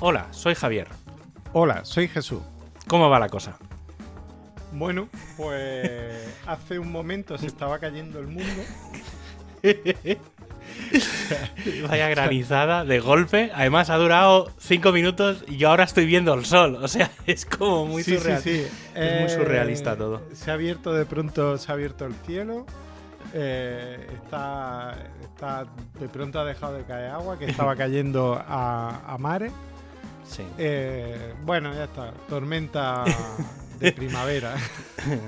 Hola, soy Javier. Hola, soy Jesús. ¿Cómo va la cosa? Bueno, pues hace un momento se estaba cayendo el mundo. Vaya granizada de golpe. Además ha durado cinco minutos y yo ahora estoy viendo el sol. O sea, es como muy Sí, sí, surrealista. sí. Es muy Eh, surrealista todo. Se ha abierto de pronto, se ha abierto el cielo. eh, está, está, de pronto ha dejado de caer agua que estaba cayendo a, a mares. Sí. Eh, bueno, ya está. Tormenta de primavera.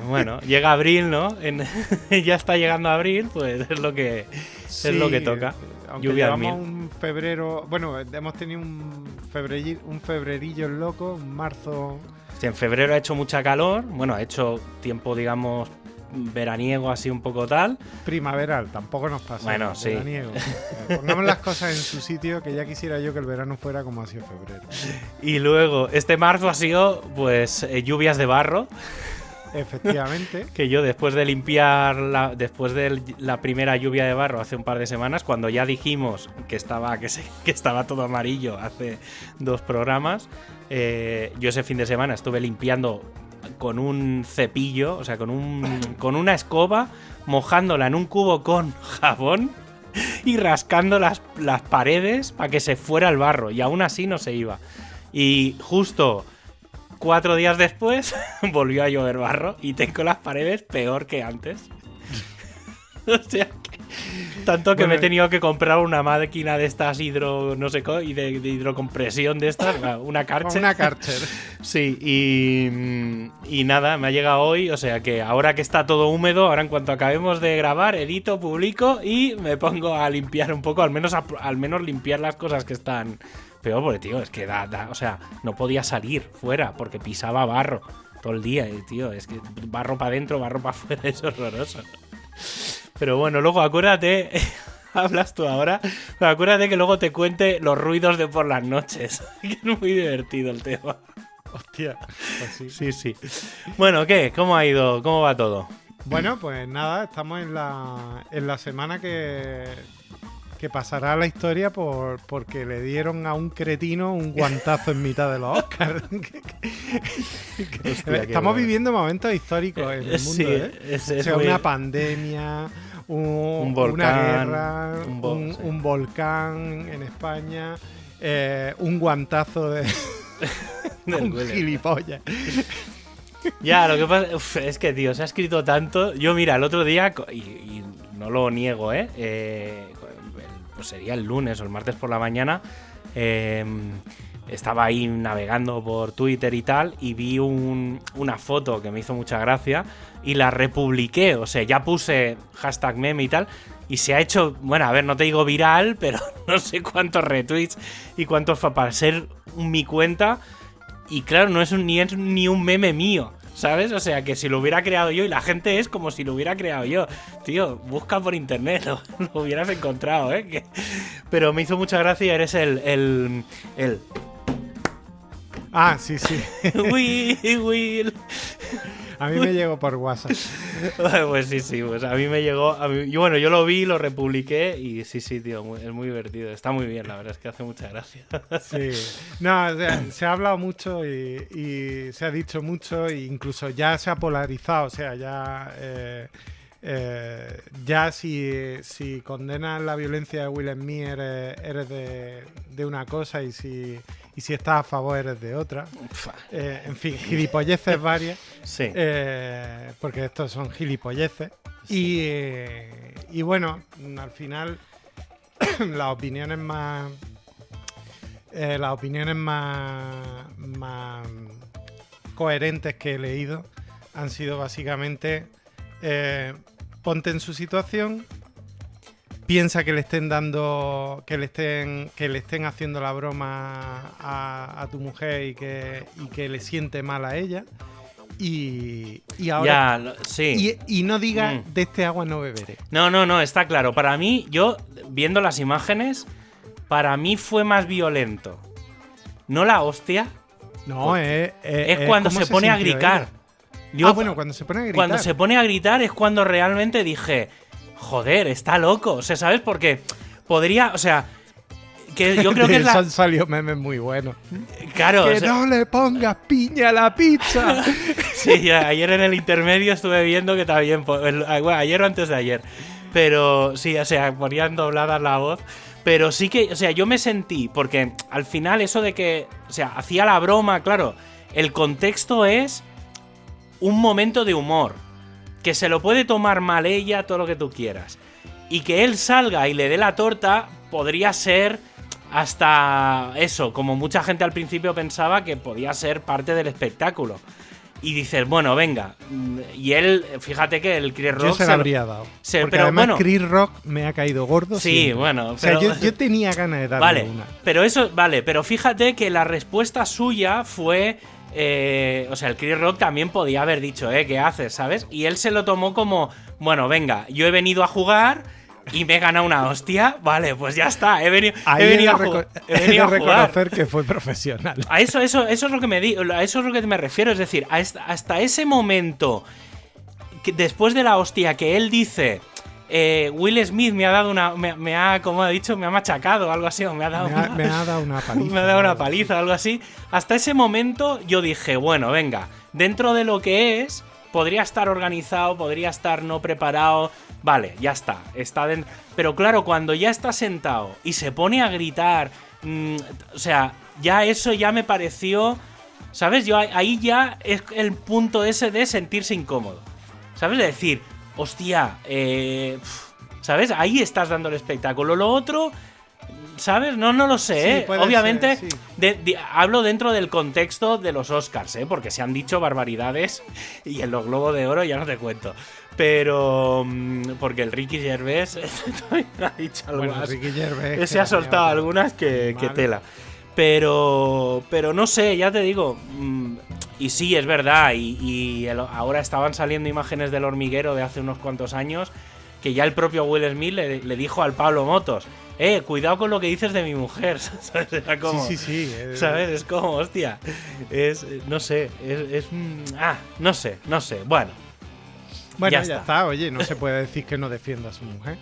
Bueno, llega abril, ¿no? En- ya está llegando abril, pues es lo que es lo que toca. Aunque Lluvia llevamos mil. un febrero. Bueno, hemos tenido un, febreri- un febrerillo loco, un marzo. Sí, en febrero ha hecho mucha calor. Bueno, ha hecho tiempo, digamos, veraniego, así un poco tal. Primaveral, tampoco nos pasa. Bueno, sí. veraniego. Pongamos las cosas en su sitio, que ya quisiera yo que el verano fuera como ha sido febrero. Y luego, este marzo ha sido, pues, eh, lluvias de barro. Efectivamente. Que yo después de limpiar la, después de la primera lluvia de barro hace un par de semanas, cuando ya dijimos que estaba, que se- que estaba todo amarillo hace dos programas, eh, yo ese fin de semana estuve limpiando con un cepillo, o sea, con, un, con una escoba, mojándola en un cubo con jabón y rascando las, las paredes para que se fuera el barro. Y aún así no se iba. Y justo cuatro días después volvió a llover barro y tengo las paredes peor que antes. o sea. Tanto que Bueno, me he tenido que comprar una máquina de estas hidro. no sé y de, de hidrocompresión de estas, una Karcher. Una Karcher. Sí, y, y nada, me ha llegado hoy, o sea que ahora que está todo húmedo, ahora en cuanto acabemos de grabar, edito, publico y me pongo a limpiar un poco, al menos, a- al menos limpiar las cosas que están peor, porque tío, es que da, da- o sea, no podía salir fuera porque pisaba barro todo el día, tío, es que barro para adentro, barro para afuera, es horroroso. Pero bueno, luego acuérdate, hablas tú ahora, pero acuérdate que luego te cuente los ruidos de por las noches, que es muy divertido el tema. Hostia. pues sí. Sí, sí. Bueno, ¿qué? ¿Cómo ha ido? ¿Cómo va todo? Bueno, pues nada, estamos en la, en la semana que, que pasará a la historia por, porque le dieron a un cretino un guantazo en mitad de los Oscars. Hostia, estamos viviendo momentos históricos en el mundo, Sí, ¿eh? es, O sea, muy- una pandemia, un, Un una guerra, un un, vol- sí. un volcán en España, eh, un guantazo de un gilipollas. Ya, lo que pasa uf, es que, tío, se ha escrito tanto. Yo, mira, el otro día, y, y no lo niego, ¿eh? Eh, pues sería el lunes o el martes por la mañana. eh, estaba ahí navegando por Twitter y tal, y vi un- una foto que me hizo mucha gracia y la republiqué. O sea, ya puse hashtag meme y tal. Y se ha hecho, bueno, a ver, no te digo viral, pero no sé cuántos retweets y cuántos para ser mi cuenta. Y claro, no es un, ni es ni un meme mío, ¿sabes? O sea, que si lo hubiera creado yo y la gente es como si lo hubiera creado yo. Tío, busca por internet, lo, lo hubieras encontrado, ¿eh? Que- pero me hizo mucha gracia, eres el... el, el Ah, sí, sí. Will, Will. A mí me llegó por WhatsApp. Pues sí, sí, pues a mí me llegó... A mí, y bueno, yo lo vi, lo republiqué y sí, sí, tío, muy- es muy divertido. Está muy bien, la verdad es que hace mucha gracia. Sí. No, o sea, se ha hablado mucho y, y se ha dicho mucho e incluso ya se ha polarizado. O sea, ya, eh, eh, ya si, si condenas la violencia de Will Smith eres, eres de, de una cosa y si, y si estás a favor eres de otra. Eh, en fin, gilipolleces varias. Sí. Eh, porque estos son gilipolleces. Y, eh, y bueno, al final, las opiniones más. las opiniones más, más coherentes que he leído han sido básicamente: ponte en su situación, piensa que le estén dando, que le estén, que le estén haciendo la broma a, a tu mujer y que, y que le siente mal a ella. Y, y ahora ya, sí. y, y no diga Mm. de este agua no beberé. No, no, no, está claro. Para mí, yo, viendo las imágenes, para mí fue más violento. No la hostia, No, es, es cuando cómo se pone a gritar. Yo, ah, bueno, cuando se pone a gritar. cuando se pone a gritar es cuando realmente dije, joder, está loco. O sea, ¿sabes? Porque podría, o sea, que yo creo que es la... han salido memes muy buenos. Claro, que o sea, no le pongas piña a la pizza. Sí, ayer en el intermedio estuve viendo que también. ah, bueno, ayer o antes de ayer. Pero sí, o sea, ponían doblada la voz. Pero sí que, o sea, yo me sentí, porque al final eso de que, o sea, hacía la broma, claro, el contexto es un momento de humor. Que se lo puede tomar mal ella, todo lo que tú quieras. Y que él salga y le dé la torta, podría ser hasta eso, como mucha gente al principio pensaba que podía ser parte del espectáculo. Y dices, bueno, venga. Y él, fíjate que el Chris Rock. Yo se lo- habría dado. se- Porque pero además bueno. Chris Rock me ha caído gordo. Sí, siempre. bueno. O sea, pero- yo, yo tenía ganas de darle Vale, una. pero eso, vale, pero fíjate que la respuesta suya fue. Eh, o sea, el Chris Rock también podía haber dicho, ¿eh? ¿Qué haces? ¿Sabes? Y él se lo tomó como, bueno, venga, yo he venido a jugar y me he ganado una hostia. Vale, pues ya está, he venido, Ahí he de, venido a, he de venido a jugar. reconocer que fue profesional. A eso, eso, eso es lo que me di, a eso es lo que me refiero. Es decir, hasta ese momento, que después de la hostia que él dice, eh, Will Smith me ha dado una. Me, me ha, como ha dicho, me ha machacado o algo así, o me ha dado Me ha, una- me ha dado una paliza. me ha dado una paliza o algo así. Hasta ese momento yo dije, bueno, venga, dentro de lo que es, podría estar organizado, podría estar no preparado. Vale, ya está, está dentro. Pero claro, cuando ya está sentado y se pone a gritar, mm, o sea, ya eso ya me pareció, ¿sabes? Yo ahí- ahí ya es el punto ese de sentirse incómodo. ¿Sabes? De decir, hostia, eh, ¿sabes? Ahí estás dando el espectáculo. Lo otro, ¿sabes? No, no lo sé, Sí, ¿eh? Obviamente, ser, sí. de- de- hablo dentro del contexto de los Oscars, ¿eh? Porque se han dicho barbaridades y en los Globos de Oro ya no te cuento. Pero. mm, Porque el Ricky Gervais ha dicho Bueno, algunas. Ricky Gervais. Que ha soltado algunas que, tela. Pero. Pero no sé, ya te digo. mm, Y sí, es verdad. Y, y el- ahora estaban saliendo imágenes del hormiguero de hace unos cuantos años. Que ya el propio Will Smith le, le dijo al Pablo Motos. Eh, cuidado con lo que dices de mi mujer. ¿Sabes? Era como. Sí, sí, sí. eh, ¿Sabes? Es como, hostia. Es. No sé. Es. es, mm, ah, no sé, no sé. Bueno. Bueno, Ya ya, está. está. Oye, no se puede decir que no defienda a su mujer.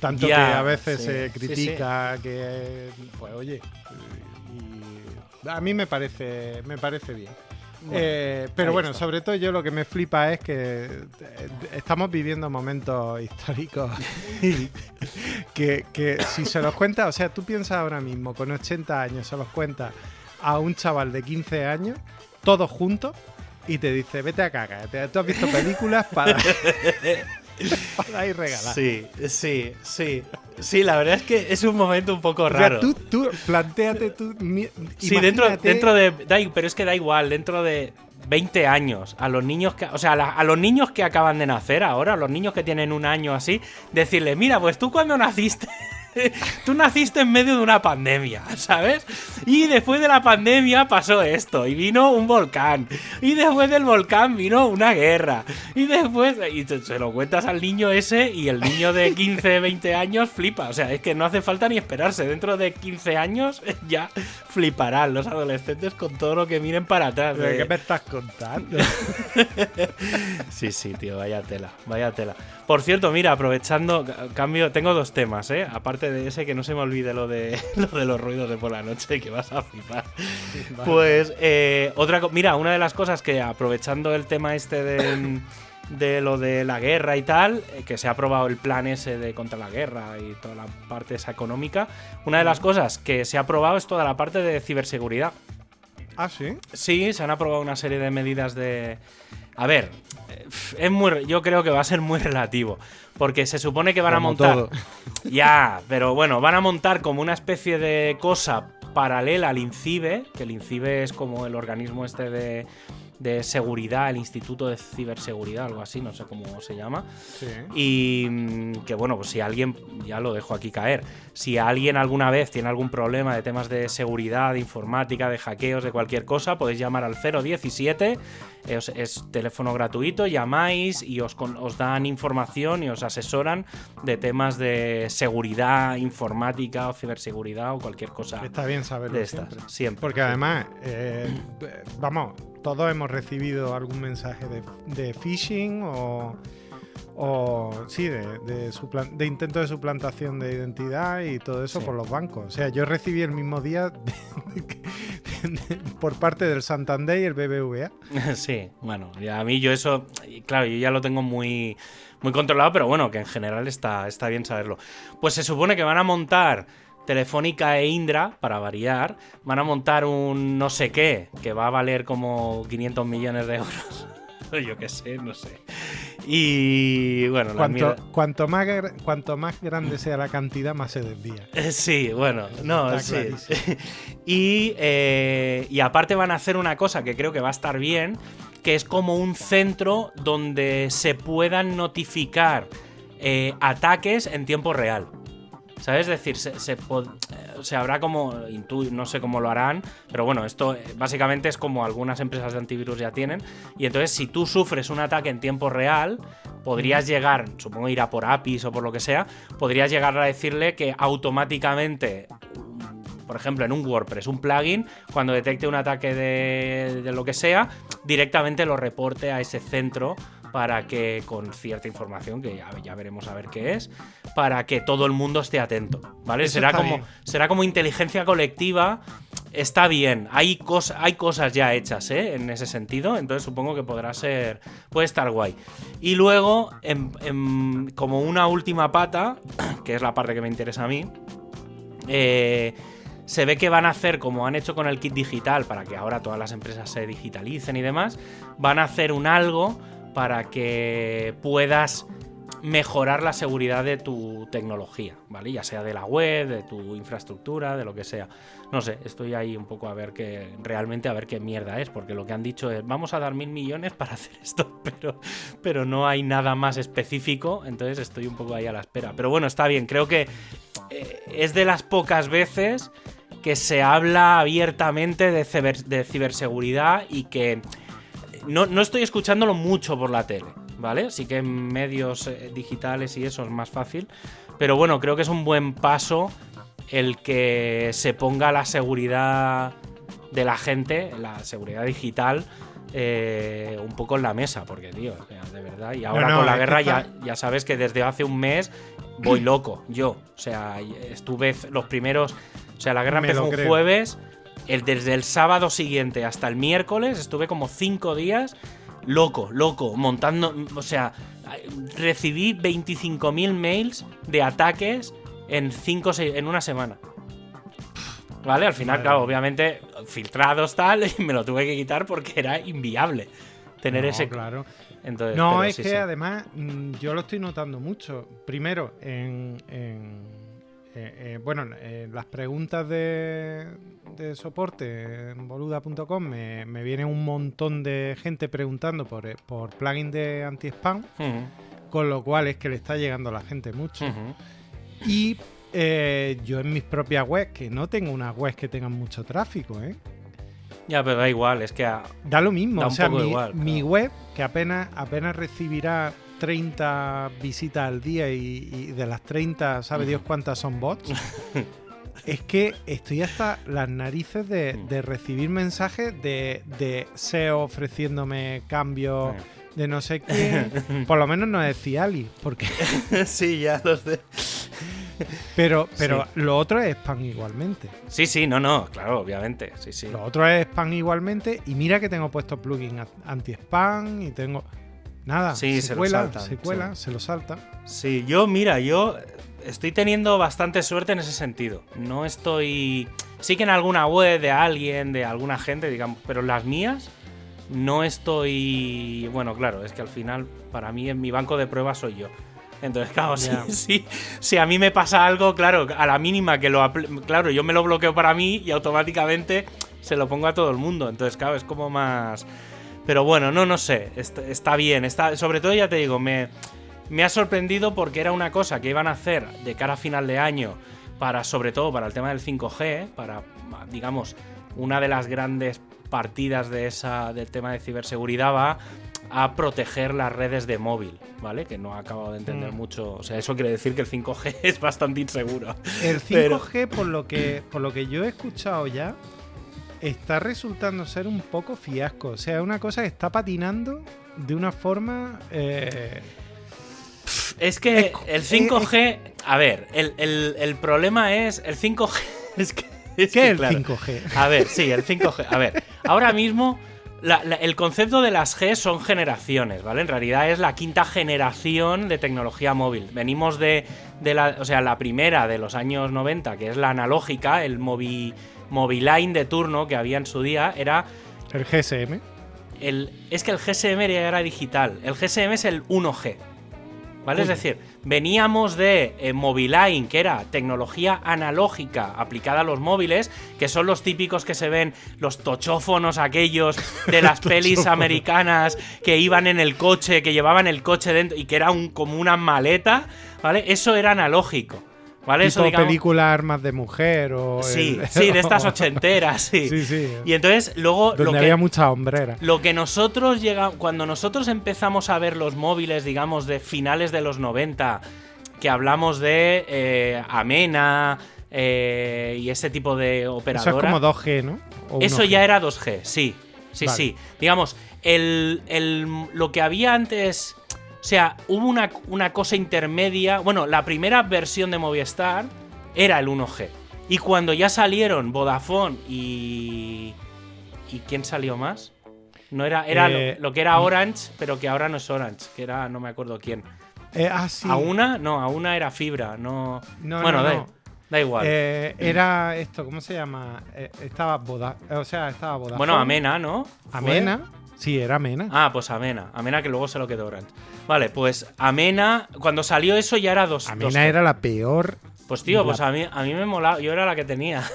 Tanto Ya, que a veces se critica que. Pues oye. y a mí me parece. Me parece bien. Eh, pero bueno, está. sobre todo yo lo que me flipa es que eh, estamos viviendo momentos históricos que, que si se los cuenta, o sea, tú piensas ahora mismo, con 80 años, se los cuenta a un chaval de 15 años, todos juntos, y te dice, vete a cagar, tú has visto películas para, para y regalar. Sí, sí, sí. Sí, la verdad es que es un momento un poco O sea, raro. tú, tú planteate tú. Sí, dentro, dentro de. da pero es que da igual, dentro de 20 años, a los niños que. O sea, a, los niños que acaban de nacer ahora, a los niños que tienen un año así, decirles, mira, pues tú cuando naciste. Tú naciste en medio de una pandemia, ¿sabes? Y después de la pandemia pasó esto, y vino un volcán. Y después del volcán vino una guerra. Y después. Y te- se lo cuentas al niño ese, y el niño de 15, 20 años flipa. O sea, es que no hace falta ni esperarse. Dentro de 15 años ya fliparán los adolescentes con todo lo que miren para atrás. ¿Pero de- ¿Qué me estás contando? Sí, sí, tío, vaya tela, vaya tela. Por cierto, mira, aprovechando, ca- cambio, tengo dos temas, ¿eh? Aparte de ese, que no se me olvide lo de, lo de los ruidos de por la noche, que vas a flipar. Pues, eh, otra mira, una de las cosas que aprovechando el tema este de, de lo de la guerra y tal, eh, que se ha aprobado el plan ese de contra la guerra y toda la parte esa económica, una de las cosas que se ha aprobado es toda la parte de ciberseguridad. ah, sí. Sí, se han aprobado una serie de medidas de. A ver, eh, es muy, yo creo que va a ser muy relativo. Porque se supone que van a montar. todo. Ya, pero bueno, van a montar como una especie de cosa paralela al INCIBE, que el INCIBE es como el organismo este de, de seguridad, el Instituto de Ciberseguridad, algo así, no sé cómo se llama. Sí. Y mm, que bueno, pues si alguien, ya lo dejo aquí caer, si alguien alguna vez tiene algún problema de temas de seguridad, de informática, de hackeos, de cualquier cosa, podéis llamar al 017, eh, os- es teléfono gratuito, llamáis y os, os dan información y os asesoran de temas de seguridad informática o ciberseguridad o cualquier cosa Está bien saberlo de estas. siempre. Siempre. Porque además, eh, vamos, todos hemos recibido algún mensaje de, de phishing o, o sí, de, de, intento de suplantación de identidad y todo eso Sí. por los bancos. O sea, yo recibí el mismo día por parte del Santander y el BBVA. Sí, bueno, a mí yo eso, claro, yo ya lo tengo muy, muy controlado, pero bueno, que en general está, está bien saberlo. Pues se supone que van a montar Telefónica e Indra, para variar, van a montar un no sé qué, que va a valer como 500 millones de euros. yo qué sé, no sé. Y bueno, Cuanto, cuanto, más, cuanto más grande sea la cantidad, más se desvía. Sí, bueno, no, sí. y, eh, y aparte van a hacer una cosa que creo que va a estar bien, que es como un centro donde se puedan notificar eh, ataques en tiempo real. ¿Sabes? Es decir, se, se, eh, se habrá como. no sé cómo lo harán, pero bueno, esto eh, básicamente es como algunas empresas de antivirus ya tienen. Y entonces, si tú sufres un ataque en tiempo real, podrías llegar, supongo irá por APIs o por lo que sea, podrías llegar a decirle que automáticamente por ejemplo, en un WordPress, un plugin, cuando detecte un ataque de, de lo que sea, directamente lo reporte a ese centro para que con cierta información, que ya, ya veremos a ver qué es, para que todo el mundo esté atento, ¿vale? Eso Será como, bien. será como inteligencia colectiva, está bien, hay, cos- hay cosas ya hechas, ¿eh? En ese sentido, entonces supongo que podrá ser, puede estar guay. Y luego, en- en- como una última pata, que es la parte que me interesa a mí, eh, se ve que van a hacer como han hecho con el kit digital para que ahora todas las empresas se digitalicen y demás, van a hacer un algo para que puedas mejorar la seguridad de tu tecnología, ¿vale? Ya sea de la web, de tu infraestructura, de lo que sea. No sé, estoy ahí un poco a ver qué, realmente a ver qué mierda es, porque lo que han dicho es, vamos a dar mil millones para hacer esto, pero, pero no hay nada más específico, entonces estoy un poco ahí a la espera. Pero bueno, está bien, creo que eh, es de las pocas veces que se habla abiertamente de, ciber- de ciberseguridad y que no, no estoy escuchándolo mucho por la tele, ¿vale? Sí que en medios eh, digitales y eso es más fácil, pero bueno, creo que es un buen paso el que se ponga la seguridad de la gente, la seguridad digital, eh, un poco en la mesa, porque, tío, de verdad, y ahora no, con la guerra ya, ya sabes que desde hace un mes voy loco, yo, o sea, estuve los primeros, o sea, la guerra Me empezó un creo. jueves, el, desde el sábado siguiente hasta el miércoles estuve como cinco días loco, loco, montando, o sea, recibí 25.000 mails de ataques en, cinco, en una semana. ¿Vale? Al final, claro, obviamente, filtrados tal, y me lo tuve que quitar porque era inviable tener No, ese... claro. Entonces, No, es sí, que sí. además mm, yo lo estoy notando mucho. Primero, en, en, eh, eh, bueno, en las preguntas de, de soporte en boluda.com me, me viene un montón de gente preguntando por, eh, por plugin de anti-spam, con lo cual es que le está llegando a la gente mucho. Y eh, yo en mis propias webs, que no tengo unas webs que tengan mucho tráfico, ¿eh? Ya, pero da igual, es que... a- Da lo mismo. Da o sea, mi, igual, mi claro. web, que apenas, apenas recibirá 30 visitas al día y, y de las 30, ¿sabe Dios cuántas son bots? es que estoy hasta las narices de, Mm. de recibir mensajes de, de SEO ofreciéndome cambios de no sé quién. Por lo menos no es Ciali, porque sí, ya los de... pero, pero lo otro es spam igualmente. Sí, sí, no, no, claro, obviamente, sí, sí. Lo otro es spam igualmente. Y mira que tengo puesto plugin anti-spam y tengo. Nada, Sí, se, cuela, saltan, se cuela, sí. se lo salta. Sí, yo, mira, yo estoy teniendo bastante suerte en ese sentido. No estoy. Sí que en alguna web de alguien, de alguna gente, digamos, pero las mías no estoy. Bueno, claro, es que al final, para mí, en mi banco de pruebas soy yo. Entonces, claro, sí, Ya. sí, si a mí me pasa algo, claro, a la mínima que lo. Claro, yo me lo bloqueo para mí y automáticamente se lo pongo a todo el mundo. Entonces, claro, es como más. Pero bueno, no, no sé. Está, está bien. Está, sobre todo, ya te digo, me, me ha sorprendido porque era una cosa que iban a hacer de cara a final de año, para, sobre todo para el tema del 5G, para, digamos, una de las grandes partidas de esa, del tema de ciberseguridad va a proteger las redes de móvil, ¿vale? Que no he acabado de entender Mm. mucho. O sea, eso quiere decir que el 5G es bastante inseguro. El Pero- 5G, por, lo que, por lo que yo he escuchado ya, está resultando ser un poco fiasco. O sea, es una cosa que está patinando de una forma. eh, Es que el 5G. A ver, el, el- el problema es. El 5G. Es que. Es ¿Qué que, es el claro. 5G? A ver, sí, el 5G. A ver, ahora mismo la- la- el concepto de las G son generaciones, ¿vale? En realidad es la quinta generación de tecnología móvil. Venimos de, de la, o sea, la primera de los años 90, que es la analógica, el movi, Moviline de turno que había en su día, era El GSM. el, es que el GSM ya era digital. El GSM es el 1G. ¿Vale? Es decir, veníamos de eh, Moviline, que era tecnología analógica aplicada a los móviles, que son los típicos que se ven, los tochófonos aquellos de las pelis americanas que iban en el coche, que llevaban el coche dentro y que era un, como una maleta, ¿vale? Eso era analógico. ¿Vale? Eso tipo digamos. película Armas de Mujer o... Sí, el- sí, de estas ochenteras, sí. Sí, sí. Y entonces, luego. Donde lo que, había muchas hombreras. lo que nosotros llegamos. Cuando nosotros empezamos a ver los móviles, digamos, de finales de los 90, que hablamos de eh, Amena eh, y ese tipo de Eso operadora. es como 2G, ¿no? O Eso 1G. ya era 2G, sí. Sí, Vale. sí. Digamos, el, el- lo que había antes. O sea, hubo una, una cosa intermedia. Bueno, la primera versión de Movistar era el 1G. Y cuando ya salieron Vodafone y. ¿Y quién salió más? No era. Era lo- Eh, lo, que era Orange, pero que ahora no es Orange, que era. No me acuerdo quién. Eh, ah, sí. ¿A una? No, a una era fibra, no. No, bueno, no, da, no. da igual. Eh, era esto, ¿cómo se llama? Estaba Boda, o sea, estaba Vodafone. bueno, Amena, ¿no? ¿Fue? Amena. Sí, era Amena. Ah, pues Amena. Amena que luego se lo quedó Orange. Vale, pues Amena, cuando salió eso ya era dos. Amena dos- era la peor. Pues tío, pues a mí, a mí me molaba. Yo era la que tenía.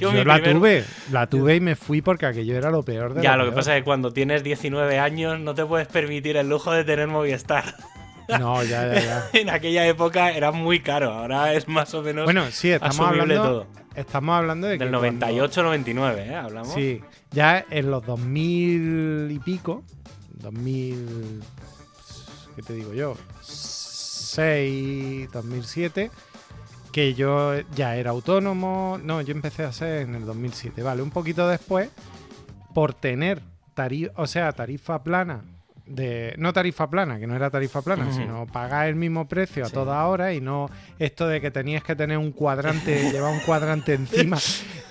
Yo, la primer- tuve, la tuve y me fui porque aquello era lo peor de Ya, lo lo que pasa es que cuando tienes 19 años no te puedes permitir el lujo de tener Movistar. No, ya, ya, ya. en aquella época era muy caro, ahora es más o menos Bueno, sí, estamos hablando, todo. estamos hablando de que Del cuando- 98-99, ¿eh? Hablamos. Sí, ya en los 2000 y pico, 2000, ¿qué te digo yo? 6, 2007, que yo ya era autónomo, no, yo empecé a ser en el 2007, vale, un poquito después, por tener tarifa, o sea, tarifa plana, de, no tarifa plana, que no era tarifa plana, sino pagar el mismo precio a toda hora y no esto de que tenías que tener un cuadrante, llevar un cuadrante encima.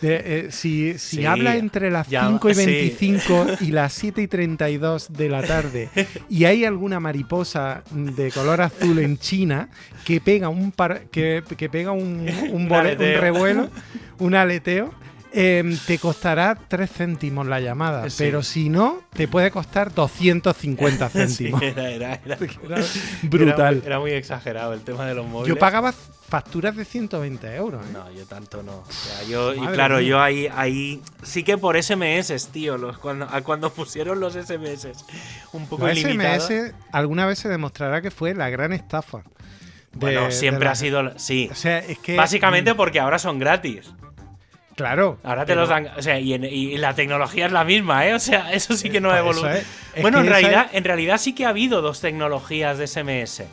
De, eh, si si Sí, habla entre las ya- 5 y sí. 25 y las 7 y 32 de la tarde y hay alguna mariposa de color azul en China que pega un par, que, que pega un, un, revuelo, un aleteo, em, te costará 3 céntimos la llamada. Sí. Pero si no, te puede costar 250 Sí, céntimos. era, era- era- Era brutal. Muy, era muy exagerado el tema de los móviles. Yo pagaba facturas de 120 euros. ¿eh? No, yo tanto no. O sea, yo, y claro, mía. yo ahí, ahí sí que por SMS, tío, los, cuando, cuando pusieron los SMS un poco Los ilimitados. SMS alguna vez se demostrará que fue la gran estafa. de- Bueno, siempre la- ha sido. Sí. O sea, es que. Básicamente porque ahora son gratis. Claro. Ahora te pero- los dan. O sea, y, en- y la tecnología es la misma, ¿eh? O sea, eso sí que no ha evolucionado. es. Es Bueno, en realidad, es- en realidad sí que ha habido dos tecnologías de SMS.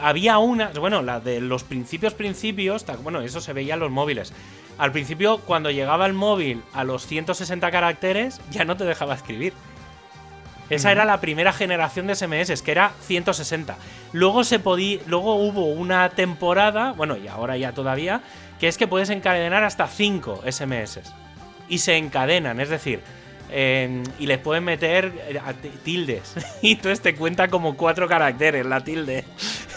Había una, bueno, la de los principios, principios, bueno, eso se veía en los móviles. Al principio, cuando llegaba el móvil a los 160 caracteres, ya no te dejaba escribir. Esa era la primera generación de SMS, que era 160. Luego se podía, luego hubo una temporada, bueno, y ahora ya todavía, que es que puedes encadenar hasta 5 SMS. Y se encadenan, es decir, eh, y les pueden meter eh, tildes. y entonces te cuenta como cuatro caracteres la tilde.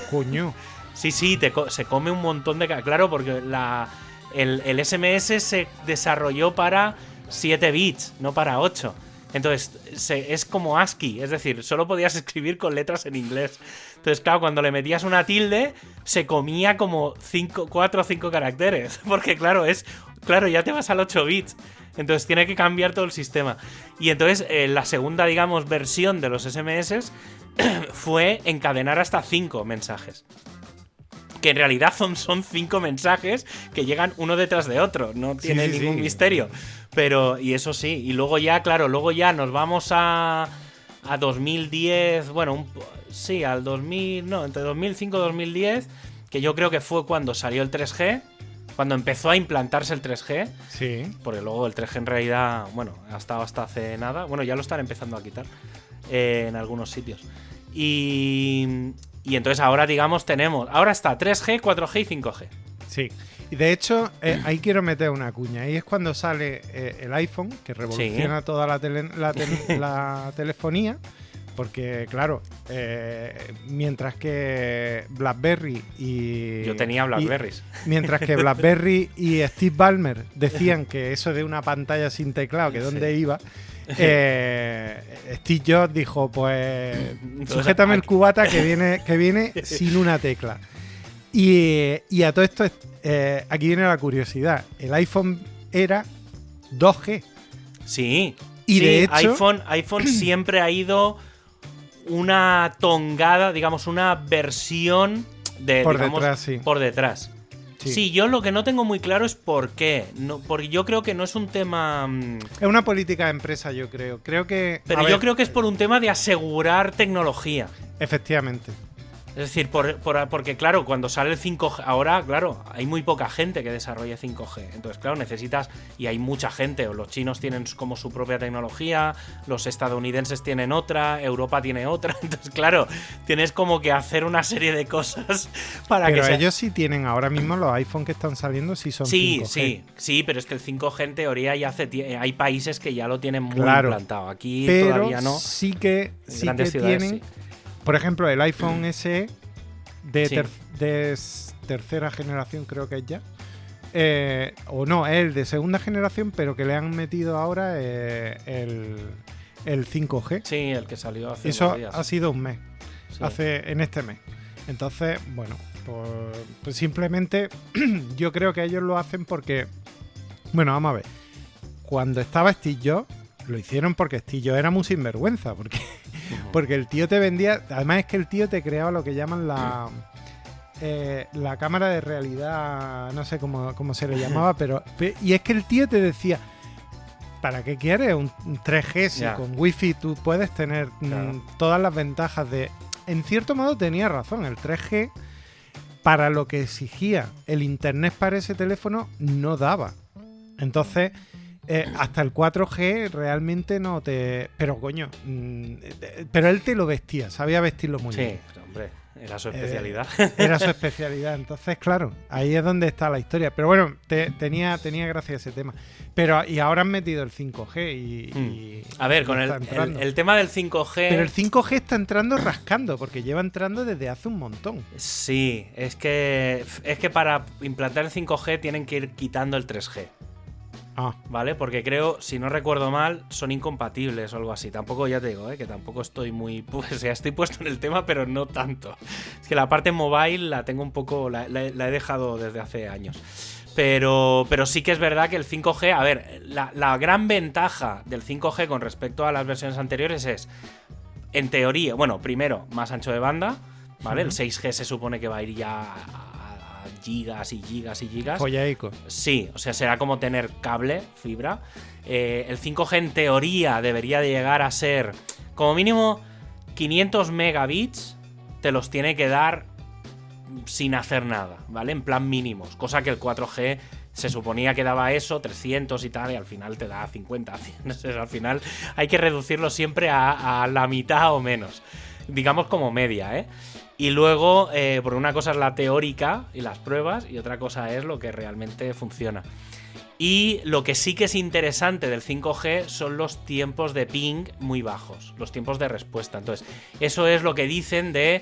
Coño. Sí, sí, te co- se come un montón de... Claro, porque la, el, el SMS se desarrolló para 7 bits, no para 8. Entonces, se- es como ASCII, es decir, solo podías escribir con letras en inglés. Entonces, claro, cuando le metías una tilde, se comía como 4 o 5 caracteres. Porque, claro, es. Claro, ya te vas al 8 bits. Entonces tiene que cambiar todo el sistema. Y entonces eh, la segunda, digamos, versión de los SMS fue encadenar hasta 5 mensajes que en realidad son, son cinco mensajes que llegan uno detrás de otro. No tiene sí, ningún sí. misterio. Pero, y eso sí. Y luego ya, claro, luego ya nos vamos a. A 2010. Bueno, un sí, al 2000. No, entre 2005 y 2010. Que yo creo que fue cuando salió el 3G. Cuando empezó a implantarse el 3G. Sí. Porque luego el 3G en realidad, bueno, ha estado hasta hace nada. Bueno, ya lo están empezando a quitar eh, en algunos sitios. Y, Y entonces ahora, digamos, tenemos. Ahora está 3G, 4G y 5G. Sí. Y de hecho, eh, ahí quiero meter una cuña. Ahí es cuando sale eh, el iPhone, que revoluciona toda la, tele- la tel- la telefonía. Porque, claro, eh, mientras que BlackBerry y. Yo tenía y- Blackberries. mientras que BlackBerry y Steve Ballmer decían que eso de una pantalla sin teclado, que dónde Sí. iba, eh, Steve Jobs dijo, pues sujétame el cubata que viene, que viene sin una tecla. Y, y a todo esto, eh, aquí viene la curiosidad. El iPhone era 2G. Sí. Y Sí, de hecho- iPhone, iPhone siempre ha ido una tongada, digamos, una versión de. Por digamos, detrás, sí. Por detrás. Sí. Sí. yo lo que no tengo muy claro es por qué. No, porque yo creo que no es un tema. mm, Es una política de empresa, yo creo. Creo que... Pero yo ver, creo que es por un tema de asegurar tecnología. Efectivamente. Es decir, por- por- porque claro, cuando sale el 5G, ahora, claro, hay muy poca gente que desarrolle 5G. Entonces, claro, necesitas, y hay mucha gente, o los chinos tienen como su propia tecnología, los estadounidenses tienen otra, Europa tiene otra. Entonces, claro, tienes como que hacer una serie de cosas para Pero que sea... ellos sí tienen, ahora mismo los iPhone que están saliendo sí son Sí, 5G. sí, sí, pero es que el 5G en teoría ya hace hay países que ya lo tienen muy Claro. implantado. Aquí pero todavía no. sí que, sí que ciudades, tienen, sí. Por ejemplo, el iPhone SE de, Sí. ter- de s- tercera generación creo que es ya. Eh, o no, es el de segunda generación, pero que le han metido ahora eh, el, el 5G. Sí, el que salió hace Eso unos días. ha sido un mes, Sí. hace en este mes. Entonces, bueno, pues, pues simplemente yo creo que ellos lo hacen porque, bueno, vamos a ver. Cuando estaba Steve Jobs, lo hicieron porque Steve Jobs era muy sinvergüenza, porque. Porque el tío te vendía, además es que el tío te creaba lo que llaman la eh, la cámara de realidad, no sé cómo, cómo se le llamaba, pero pe- y es que el tío te decía ¿Para qué quieres un un 3G si Ya. con Wi-Fi tú puedes tener mm, Claro. todas las ventajas de... En cierto modo tenía razón, el 3G para lo que exigía el Internet para ese teléfono no daba. Entonces, eh, hasta el 4G realmente no te... Pero coño, mm, eh, pero él te lo vestía, sabía vestirlo muy Sí, bien. hombre, era Eh, su especialidad. Era su especialidad. Entonces, claro, ahí es donde está la historia. Pero bueno, te- tenía, tenía gracia ese tema. Pero y ahora han metido el 5G y. y- Hmm. A ver, y con el, el- el tema del 5G. Pero el 5G está entrando rascando, porque lleva entrando desde hace un montón. Sí, es que, es que para implantar el 5G tienen que ir quitando el 3G. Ah, ¿Vale? Porque creo, si no recuerdo mal, son incompatibles o algo así. Tampoco, ya te digo, ¿eh? que tampoco estoy muy. Pues ya estoy puesto en el tema, pero no tanto. Es que la parte mobile la tengo un poco. La, la- la he dejado desde hace años. Pero, pero sí que es verdad que el 5G. A ver, la, la gran ventaja del 5G con respecto a las versiones anteriores es. En teoría, bueno, primero, más ancho de banda. ¿Vale? El 6G se supone que va a ir ya gigas y gigas y gigas. follaico. Sí, o sea, será como tener cable, fibra. Eh, el 5G en teoría debería de llegar a ser como mínimo 500 megabits, te los tiene que dar sin hacer nada, ¿vale? En plan mínimos, cosa que el 4G se suponía que daba eso, 300 y tal, y al final te da 50. No sé, al final hay que reducirlo siempre a, a la mitad o menos, digamos como media, ¿eh? Y luego, eh, por una cosa es la teórica y las pruebas, y otra cosa es lo que realmente funciona. Y lo que sí que es interesante del 5G son los tiempos de ping muy bajos, los tiempos de respuesta. Entonces, eso es lo que dicen de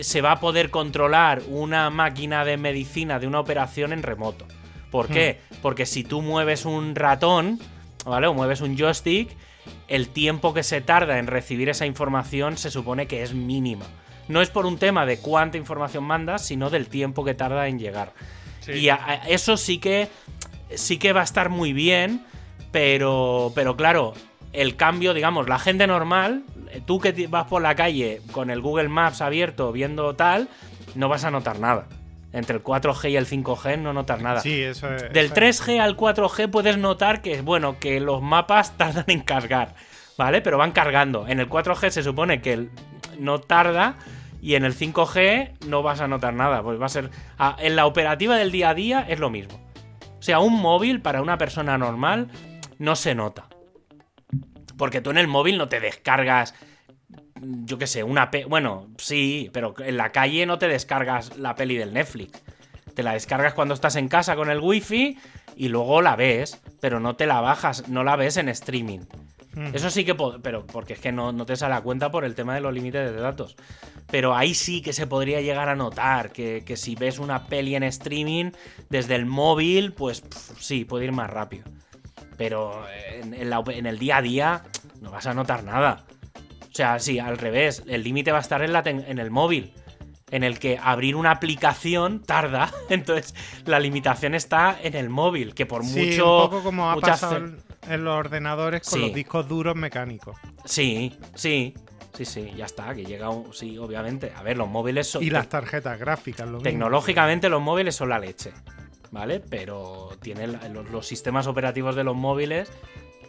se va a poder controlar una máquina de medicina de una operación en remoto. ¿Por qué? Porque si tú mueves un ratón, ¿vale? O mueves un joystick, el tiempo que se tarda en recibir esa información se supone que es mínima. No es por un tema de cuánta información mandas, sino del tiempo que tarda en llegar. Y a- a- eso sí que sí que va a estar muy bien, pero pero claro, el cambio, digamos, la gente normal, eh, tú que vas por la calle con el Google Maps abierto viendo tal, no vas a notar nada. Entre el 4G y el 5G no notas nada. Sí, eso es. Del eso 3G al 4G puedes notar que, bueno, que los mapas tardan en cargar, ¿vale? Pero van cargando. En el 4G se supone que el- no tarda y en el 5G no vas a notar nada. Pues va a ser... en la operativa del día a día es lo mismo. O sea, un móvil para una persona normal no se nota. Porque tú en el móvil no te descargas yo qué sé, una... Pe bueno, sí, pero en la calle no te descargas la peli del Netflix. Te la descargas cuando estás en casa con el wifi y luego la ves, pero no te la bajas, no la ves en streaming. Eso sí que, pero porque es que no, no, te sale a cuenta por el tema de los límites de datos. Pero ahí sí que se podría llegar a notar que, si ves una peli en streaming desde el móvil, pues sí, puede ir más rápido. Pero en, en, el día a día no vas a notar nada. O sea, sí, al revés, el límite va a estar en, la en el móvil en el que abrir una aplicación tarda. Entonces, la limitación está en el móvil, que por sí, mucho. Un poco como ha pasado en los ordenadores con los discos duros mecánicos. Sí, sí. Sí, sí, ya está, que llega un... Sí, obviamente. A ver, los móviles son... Y las tarjetas gráficas, lo Tecnológicamente los móviles son la leche, ¿vale? Pero tienen los, sistemas operativos de los móviles,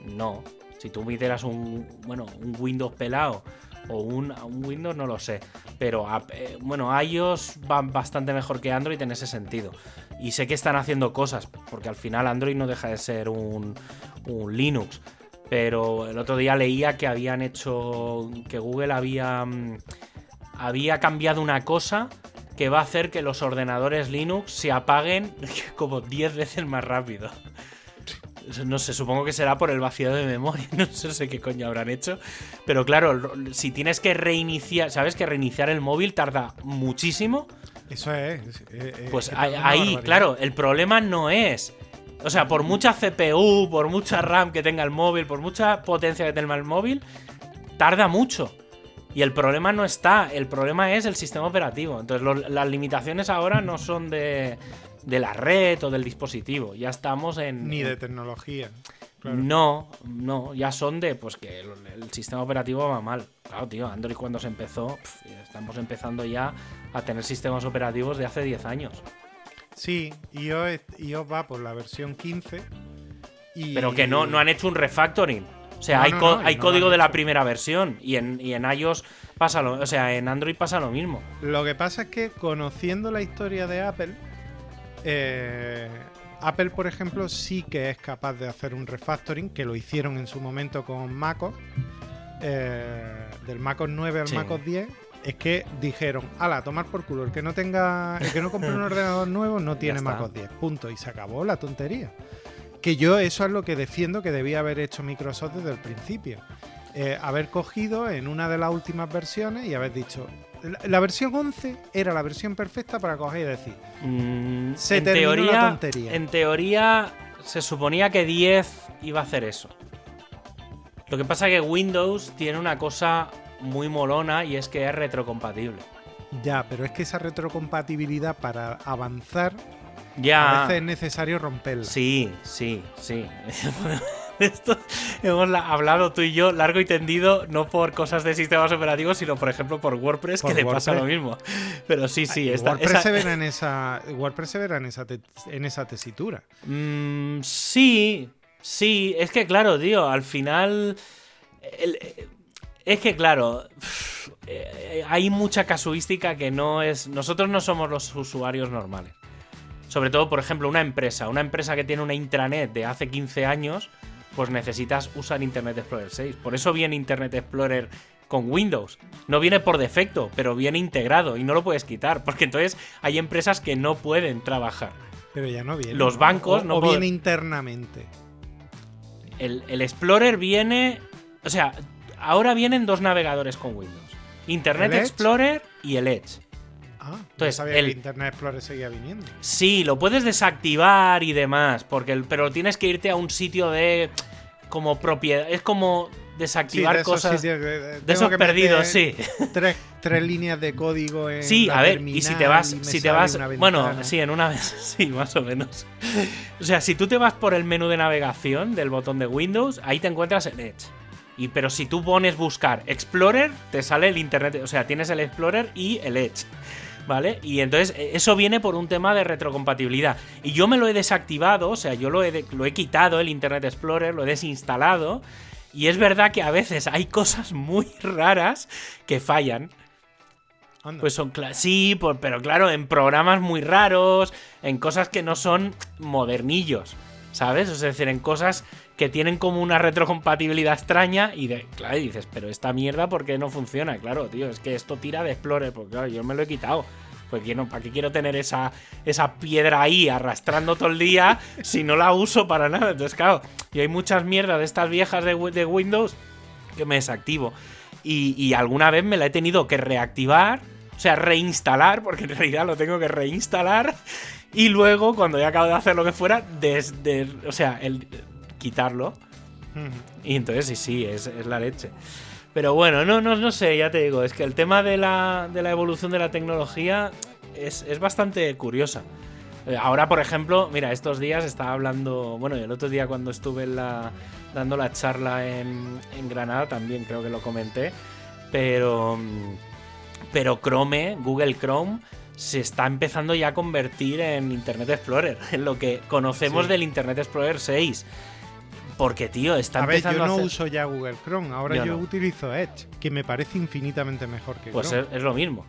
no. Si tú metieras un, bueno, un Windows pelado o un, Windows, no lo sé. Pero eh, bueno, iOS va bastante mejor que Android en ese sentido. Y sé que están haciendo cosas, porque al final Android no deja de ser un, un Linux. Pero el otro día leía que habían hecho. que Google había. Mm, había cambiado una cosa que va a hacer que los ordenadores Linux se apaguen como 10 veces más rápido. No sé, supongo que será por el vacío de memoria. No sé qué coño habrán hecho. Pero claro, si tienes que reiniciar, ¿sabes? Que reiniciar el móvil tarda muchísimo. Eso es. pues ahí, claro, el problema no es. O sea, por mucha CPU, por mucha RAM que tenga el móvil, por mucha potencia que tenga el móvil, tarda mucho. Y el problema no está, el problema es el sistema operativo. Entonces, las limitaciones ahora no son de, de la red o del dispositivo. Ya estamos en. Ni de tecnología. No, no, ya son de pues que el, sistema operativo va mal. Claro, tío, Android cuando se empezó, estamos empezando ya a tener sistemas operativos de hace 10 años. Sí, iOS, iOS va por la versión 15. Y... Pero que no, no han hecho un refactoring. O sea, hay, hay código de la primera versión y en, y en iOS pasa lo, o sea, en Android pasa lo mismo. Lo que pasa es que conociendo la historia de Apple, eh, Apple, por ejemplo, sí que es capaz de hacer un refactoring, que lo hicieron en su momento con MacOS, eh, del MacOS 9 al MacOS 10. Es que dijeron, ala, tomar por culo, el que no tenga, el que no compre un ordenador nuevo no tiene MacOS 10, punto. Y se acabó la tontería. Que yo eso es lo que defiendo que debía haber hecho Microsoft desde el principio. Eh, haber cogido en una de las últimas versiones y haber dicho, la, versión 11 era la versión perfecta para coger y decir. Mm, se en teoría, En teoría, se suponía que 10 iba a hacer eso. Lo que pasa es que Windows tiene una cosa muy molona y es que es retrocompatible. Ya, pero es que esa retrocompatibilidad para avanzar ya. a veces es necesario romperla. Sí, sí, sí. esto hemos hablado tú y yo largo y tendido, no por cosas de sistemas operativos, sino por ejemplo por WordPress, que le pasa lo mismo. Pero sí, sí. Esta, WordPress, Se verá en esa, WordPress se verá en esa, en esa tesitura. Mm, sí, sí. Es que claro, tío, al final... es que claro, eh, hay mucha casuística que no es... Nosotros no somos los usuarios normales. Sobre todo, por ejemplo, una empresa. Una empresa que tiene una intranet de hace 15 años pues necesitas usar Internet Explorer 6. Por eso viene Internet Explorer con Windows. No viene por defecto, pero viene integrado y no lo puedes quitar, porque entonces hay empresas que no pueden trabajar. Pero ya no viene. Los bancos no o viene internamente. El, Explorer viene. O sea, ahora vienen dos navegadores con Windows: Internet Explorer y el Edge. Ah, entonces el Internet Explorer seguía viniendo. Sí, lo puedes desactivar y demás, porque pero tienes que irte a un sitio de como propiedad, es como desactivar cosas de esos perdidos, sí. Tres, tres, líneas de código en Sí, a ver, y si te vas, si te vas, bueno, sí, en una vez, sí, más o menos. O sea, si tú te vas por el menú de navegación del botón de Windows, ahí te encuentras el Edge. Y pero si tú pones buscar Explorer, te sale el internet, o sea, tienes el Explorer y el Edge. ¿vale? Y entonces e, eso viene por un tema de retrocompatibilidad. Y yo me lo he desactivado, o sea, yo lo he, lo he quitado, el Internet Explorer, lo he desinstalado. Y es verdad que a veces hay cosas muy raras que fallan. Pues son sí, pero claro, en programas muy raros, en cosas que no son modernillos, ¿sabes? Es decir, en cosas que tienen como una retrocompatibilidad extraña y de, claro, dices, pero esta mierda, ¿por qué no funciona? Claro, tío, es que esto tira de Explorer, porque claro, yo me lo he quitado. Pues ¿para qué quiero tener esa, esa piedra ahí arrastrando todo el día si no la uso para nada? Entonces, claro, y hay muchas mierdas de estas viejas de, Windows que me desactivo. Y, alguna vez me la he tenido que reactivar, o sea, reinstalar, porque en realidad lo tengo que reinstalar. Y luego, cuando ya acabo de hacer lo que fuera, desde, o sea, el, quitarlo. Y entonces sí, sí, es, la leche. Pero bueno, no, no, no sé, ya te digo, es que el tema de la, de la evolución de la tecnología es, es, bastante curiosa. Eh, ahora, por ejemplo, mira, estos días estaba hablando, bueno, el otro día cuando estuve la, dando la charla en, en, Granada también creo que lo comenté, pero, pero Chrome, Google Chrome, se está empezando ya a convertir en Internet Explorer, en lo que conocemos del Internet Explorer 6. Porque, tío, está a ver, empezando yo no uso ya Google Chrome, ahora yo, utilizo Edge, que me parece infinitamente mejor que pues Chrome. Pues es, lo mismo.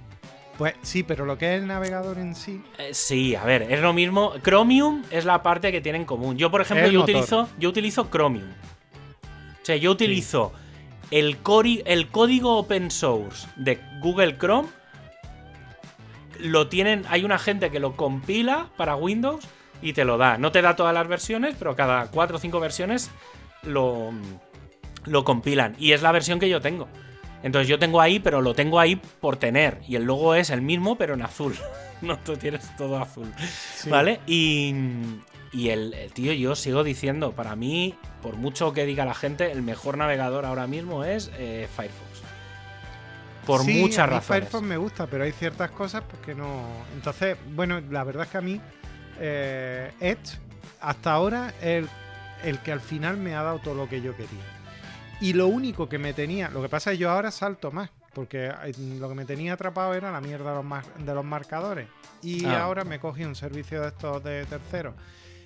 Pues sí, pero lo que es el navegador en sí. Eh, sí, a ver, es lo mismo. Chromium es la parte que tiene en común. Yo, por ejemplo, yo utilizo, yo utilizo Chromium. O sea, yo utilizo el, el código open source de Google Chrome. Lo tienen. Hay una gente que lo compila para Windows y te lo da. No te da todas las versiones, pero cada cuatro o cinco versiones lo, lo compilan. Y es la versión que yo tengo. Entonces yo tengo ahí, pero lo tengo ahí por tener. Y el logo es el mismo, pero en azul. no, tú tienes todo azul. ¿Vale? Y, y el, tío, yo sigo diciendo, para mí, por mucho que diga la gente, el mejor navegador ahora mismo es eh, Firefox. Por muchas razones. Firefox me gusta, pero hay ciertas cosas pues, que no. Entonces, bueno, la verdad es que a mí eh, Edge hasta ahora el, el que al final me ha dado todo lo que yo quería. Y lo único que me tenía, lo que pasa es que yo ahora salto más, porque lo que me tenía atrapado era la mierda de los, de los marcadores. Y ah. ahora me cogí un servicio de estos de terceros,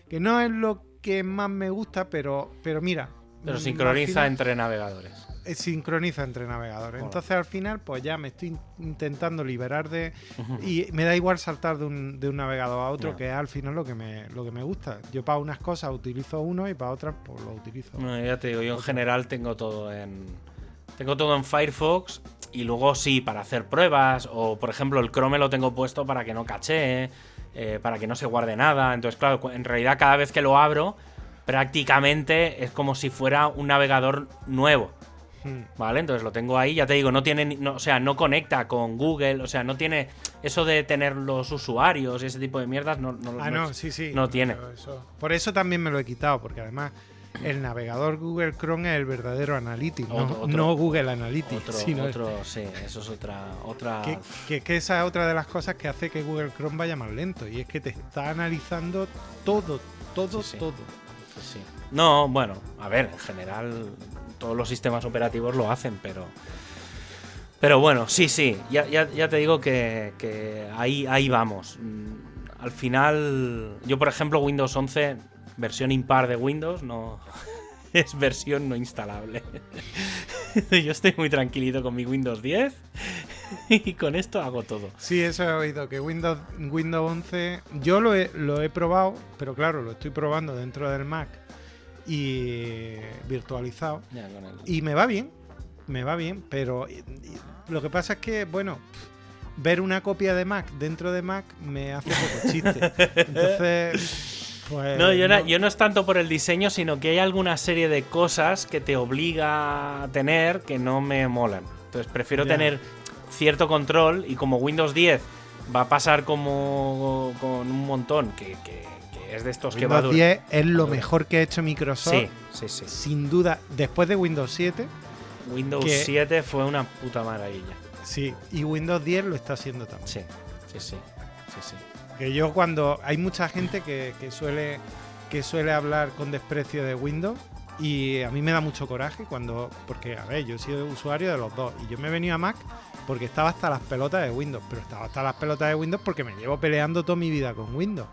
que no es lo que más me gusta, pero, pero mira. Pero sincroniza entre navegadores. Eh, sincroniza entre navegadores. Entonces al final, pues ya me estoy intentando liberar de. Y me da igual saltar de un, de un navegador a otro, que es al final lo que me, lo que me gusta. Yo para unas cosas utilizo uno y para otras, pues lo utilizo. ya te digo, yo en general tengo todo en. Tengo todo en Firefox y luego sí, para hacer pruebas, o por ejemplo el Chrome lo tengo puesto para que no caché, eh, para que no se guarde nada. Entonces, claro, en realidad cada vez que lo abro, prácticamente es como si fuera un navegador nuevo. ¿Vale? Entonces lo tengo ahí, ya te digo, no tiene, o sea, no conecta con Google, o sea, no tiene eso de tener los usuarios y ese tipo de mierdas, no, no, ah, no, sí, sí, no tiene. por eso también me lo he quitado, porque además el navegador Google Chrome es el verdadero Analytics, no, Google Analytics. Otro, sino otro sí, eso es otra... otra... Que, que, esa es otra de las cosas que hace que Google Chrome vaya más lento, y es que te está analizando todo, todo, todo. No, bueno, a ver, en general todos los sistemas operativos lo hacen, pero. Pero bueno, sí, sí, ya, ya, te digo que, ahí, ahí vamos. Mm, al final, yo por ejemplo, Windows 11, versión impar de Windows, no es versión no instalable. yo estoy muy tranquilito con mi Windows 10 y con esto hago todo. Sí, eso he oído, que Windows, Windows 11, yo lo he, lo he probado, pero claro, lo estoy probando dentro del Mac y virtualizado. Y me va bien, me va bien, pero lo que pasa es que, bueno, ver una copia de Mac dentro de Mac me hace poco chiste. Entonces, pues, no, yo no. yo no es tanto por el diseño, sino que hay alguna serie de cosas que te obliga a tener que no me molan. Entonces prefiero tener cierto control y como Windows 10 va a pasar como con un montón que es de estos Windows que va 10 es lo mejor que ha hecho Microsoft. Sí, sí, sí. Sin duda, después de Windows 7. Windows 7 fue una puta maravilla. Sí, y Windows 10 lo está haciendo también. Sí, sí, sí. sí, sí. Que yo cuando. Hay mucha gente que, suele, que suele hablar con desprecio de Windows. Y a mí me da mucho coraje cuando. Porque, a ver, yo he sido usuario de los dos. Y yo me he venido a Mac porque estaba hasta las pelotas de Windows. Pero estaba hasta las pelotas de Windows porque me llevo peleando toda mi vida con Windows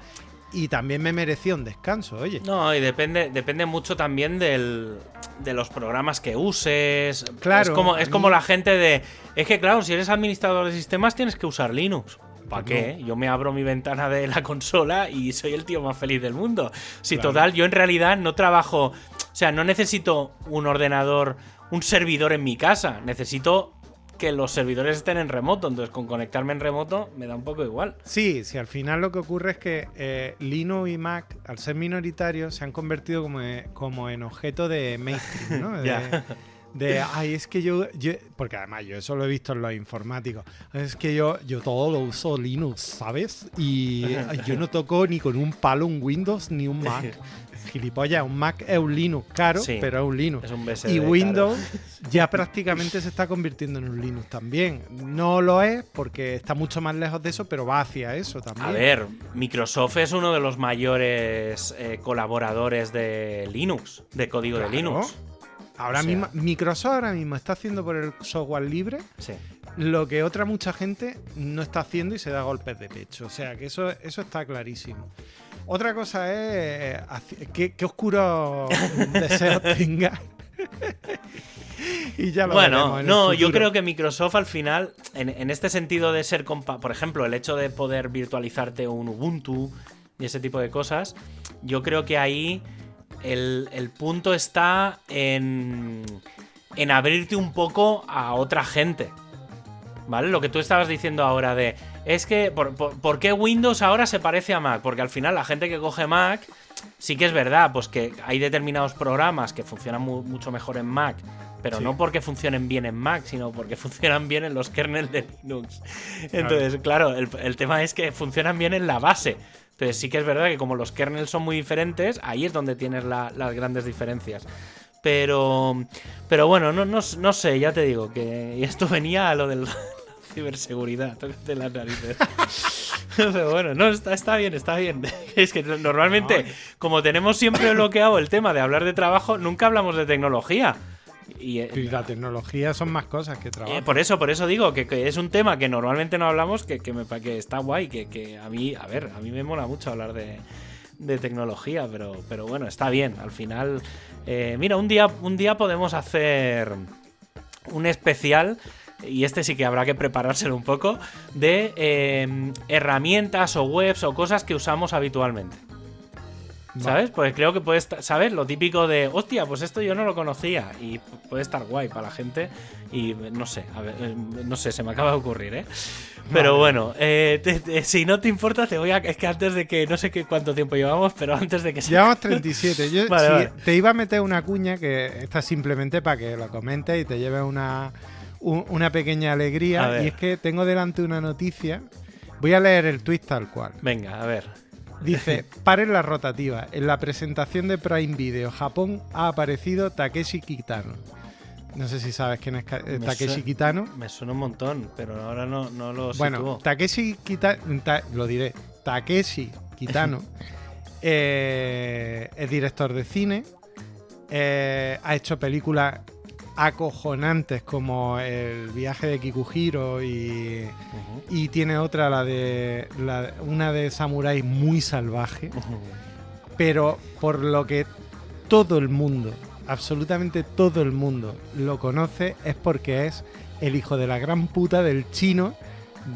y también me mereció un descanso, oye. No, y depende, depende mucho también del, de los programas que uses. Claro. Es como, es como la gente de. Es que, claro, si eres administrador de sistemas tienes que usar Linux. ¿Para qué? Yo me abro mi ventana de la consola y soy el tío más feliz del mundo. Si total, yo en realidad no trabajo. O sea, no necesito un ordenador, un servidor en mi casa. Necesito que los servidores estén en remoto. Entonces, con conectarme en remoto me da un poco igual. Sí, sí, al final lo que ocurre es que eh, Linux y Mac, al ser minoritarios, se han convertido como, eh, como en objeto de mainstream, ¿no? De, ay, es que yo, yo- Porque además yo eso lo he visto en los informáticos. Es que yo, yo todo lo uso Linux, ¿sabes? Y yo no toco ni con un palo un Windows ni un Mac. Gilipollas, un Mac es un Linux caro, Sí. pero es un Linux. Es un. Y claro. Windows ya prácticamente se está convirtiendo en un Linux también. No lo es porque está mucho más lejos de eso, pero va hacia eso también. A ver, Microsoft es uno de los mayores eh, colaboradores de Linux, de código Claro. de Linux. Ahora o sea- mismo, Microsoft ahora mismo está haciendo por el software libre Sí. lo que otra mucha gente no está haciendo y se da golpes de pecho. O sea, que eso, eso está clarísimo. Otra cosa es eh, qué, qué oscuros deseos tenga. y ya lo Bueno, no, yo creo que Microsoft al final, en, en este sentido de ser, compa por ejemplo, el hecho de poder virtualizarte un Ubuntu y ese tipo de cosas, yo creo que ahí el, el punto está en, en abrirte un poco a otra gente. ¿Vale? Lo que tú estabas diciendo ahora de. Es que. Por, por- por qué Windows ahora se parece a Mac? Porque al final la gente que coge Mac. Sí que es verdad, pues que hay determinados programas que funcionan mu- mucho mejor en Mac. Pero Sí. no porque funcionen bien en Mac, sino porque funcionan bien en los kernels de Linux. Entonces, claro, el, el tema es que funcionan bien en la base. Entonces, sí que es verdad que como los kernels son muy diferentes, ahí es donde tienes la- las grandes diferencias. Pero, pero bueno, no, no, no sé, ya te digo que esto venía a lo de la ciberseguridad, tócate las narices. Pero bueno, no, está, está bien, está bien. Es que normalmente, como tenemos siempre bloqueado el tema de hablar de trabajo, nunca hablamos de tecnología. Y, eh, Y la tecnología son más cosas que trabajo. eh, por eso, por eso digo que, que es un tema que normalmente no hablamos, que, que me que está guay, que, que a mí, a ver, a mí me mola mucho hablar de, de tecnología, pero, pero bueno, está bien. Al final, eh, mira, un día, un día podemos hacer un especial. Y este sí que habrá que preparárselo un poco. De eh, herramientas o webs o cosas que usamos habitualmente. ¿Sabes? Pues creo que puede estar, ¿sabes? Lo típico de, hostia, pues esto yo no lo conocía y puede estar guay para la gente y no sé, a ver, eh, no sé, se me acaba de ocurrir, ¿eh? Pero Vale. bueno, eh, te- te- si no te importa, te voy a... Es que antes de que, no sé qué cuánto tiempo llevamos, pero antes de que se... Llevamos 37. Yo Vale, sí, vale. te iba a meter una cuña que está simplemente para que lo comentes y te lleves una, un- una pequeña alegría. Y es que tengo delante una noticia. Voy a leer el tweet tal cual. Venga, a ver. Dice, paren la rotativa. En la presentación de Prime Video Japón ha aparecido Takeshi Kitano. No sé si sabes quién es eh, Me Takeshi suena- Kitano. Me suena un montón, pero ahora no, no lo Bueno, sitúo. Takeshi Kitano, lo diré, Takeshi Kitano eh, es director de cine, eh, ha hecho películas acojonantes como El viaje de Kikuhiro y, y tiene otra, la de la- una de Samurai muy salvaje, pero por lo que todo el mundo, absolutamente todo el mundo lo conoce es porque es el hijo de la gran puta del chino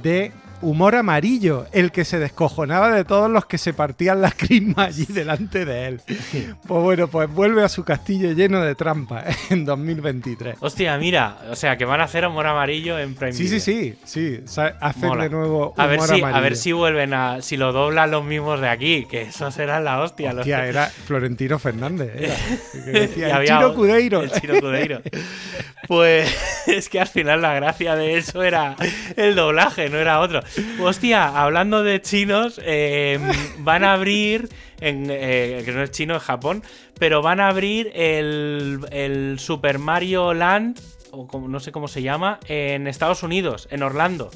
de humor amarillo, el que se descojonaba de todos los que se partían las crismas allí delante de él. Pues bueno, pues vuelve a su castillo lleno de trampas en 2023. Hostia, mira, o sea, que van a hacer amor amarillo en Prime Sí, sí, Video. sí, sí, hacen Mola. de nuevo A ver, humor si, a amarillo. ver si vuelven a. Si lo doblan los mismos de aquí, que eso será la hostia. Hostia, era Florentino Fernández. Era, que decía, Y el chino Cudeiro. El chino Cudeiro. Pues es que al final la gracia de eso era el doblaje, no era otro. Hostia, hablando de chinos, eh, van a abrir, en, eh, que no es chino, es Japón, pero van a abrir el, el Super Mario Land, o como, no sé cómo se llama, en Estados Unidos, en Orlando.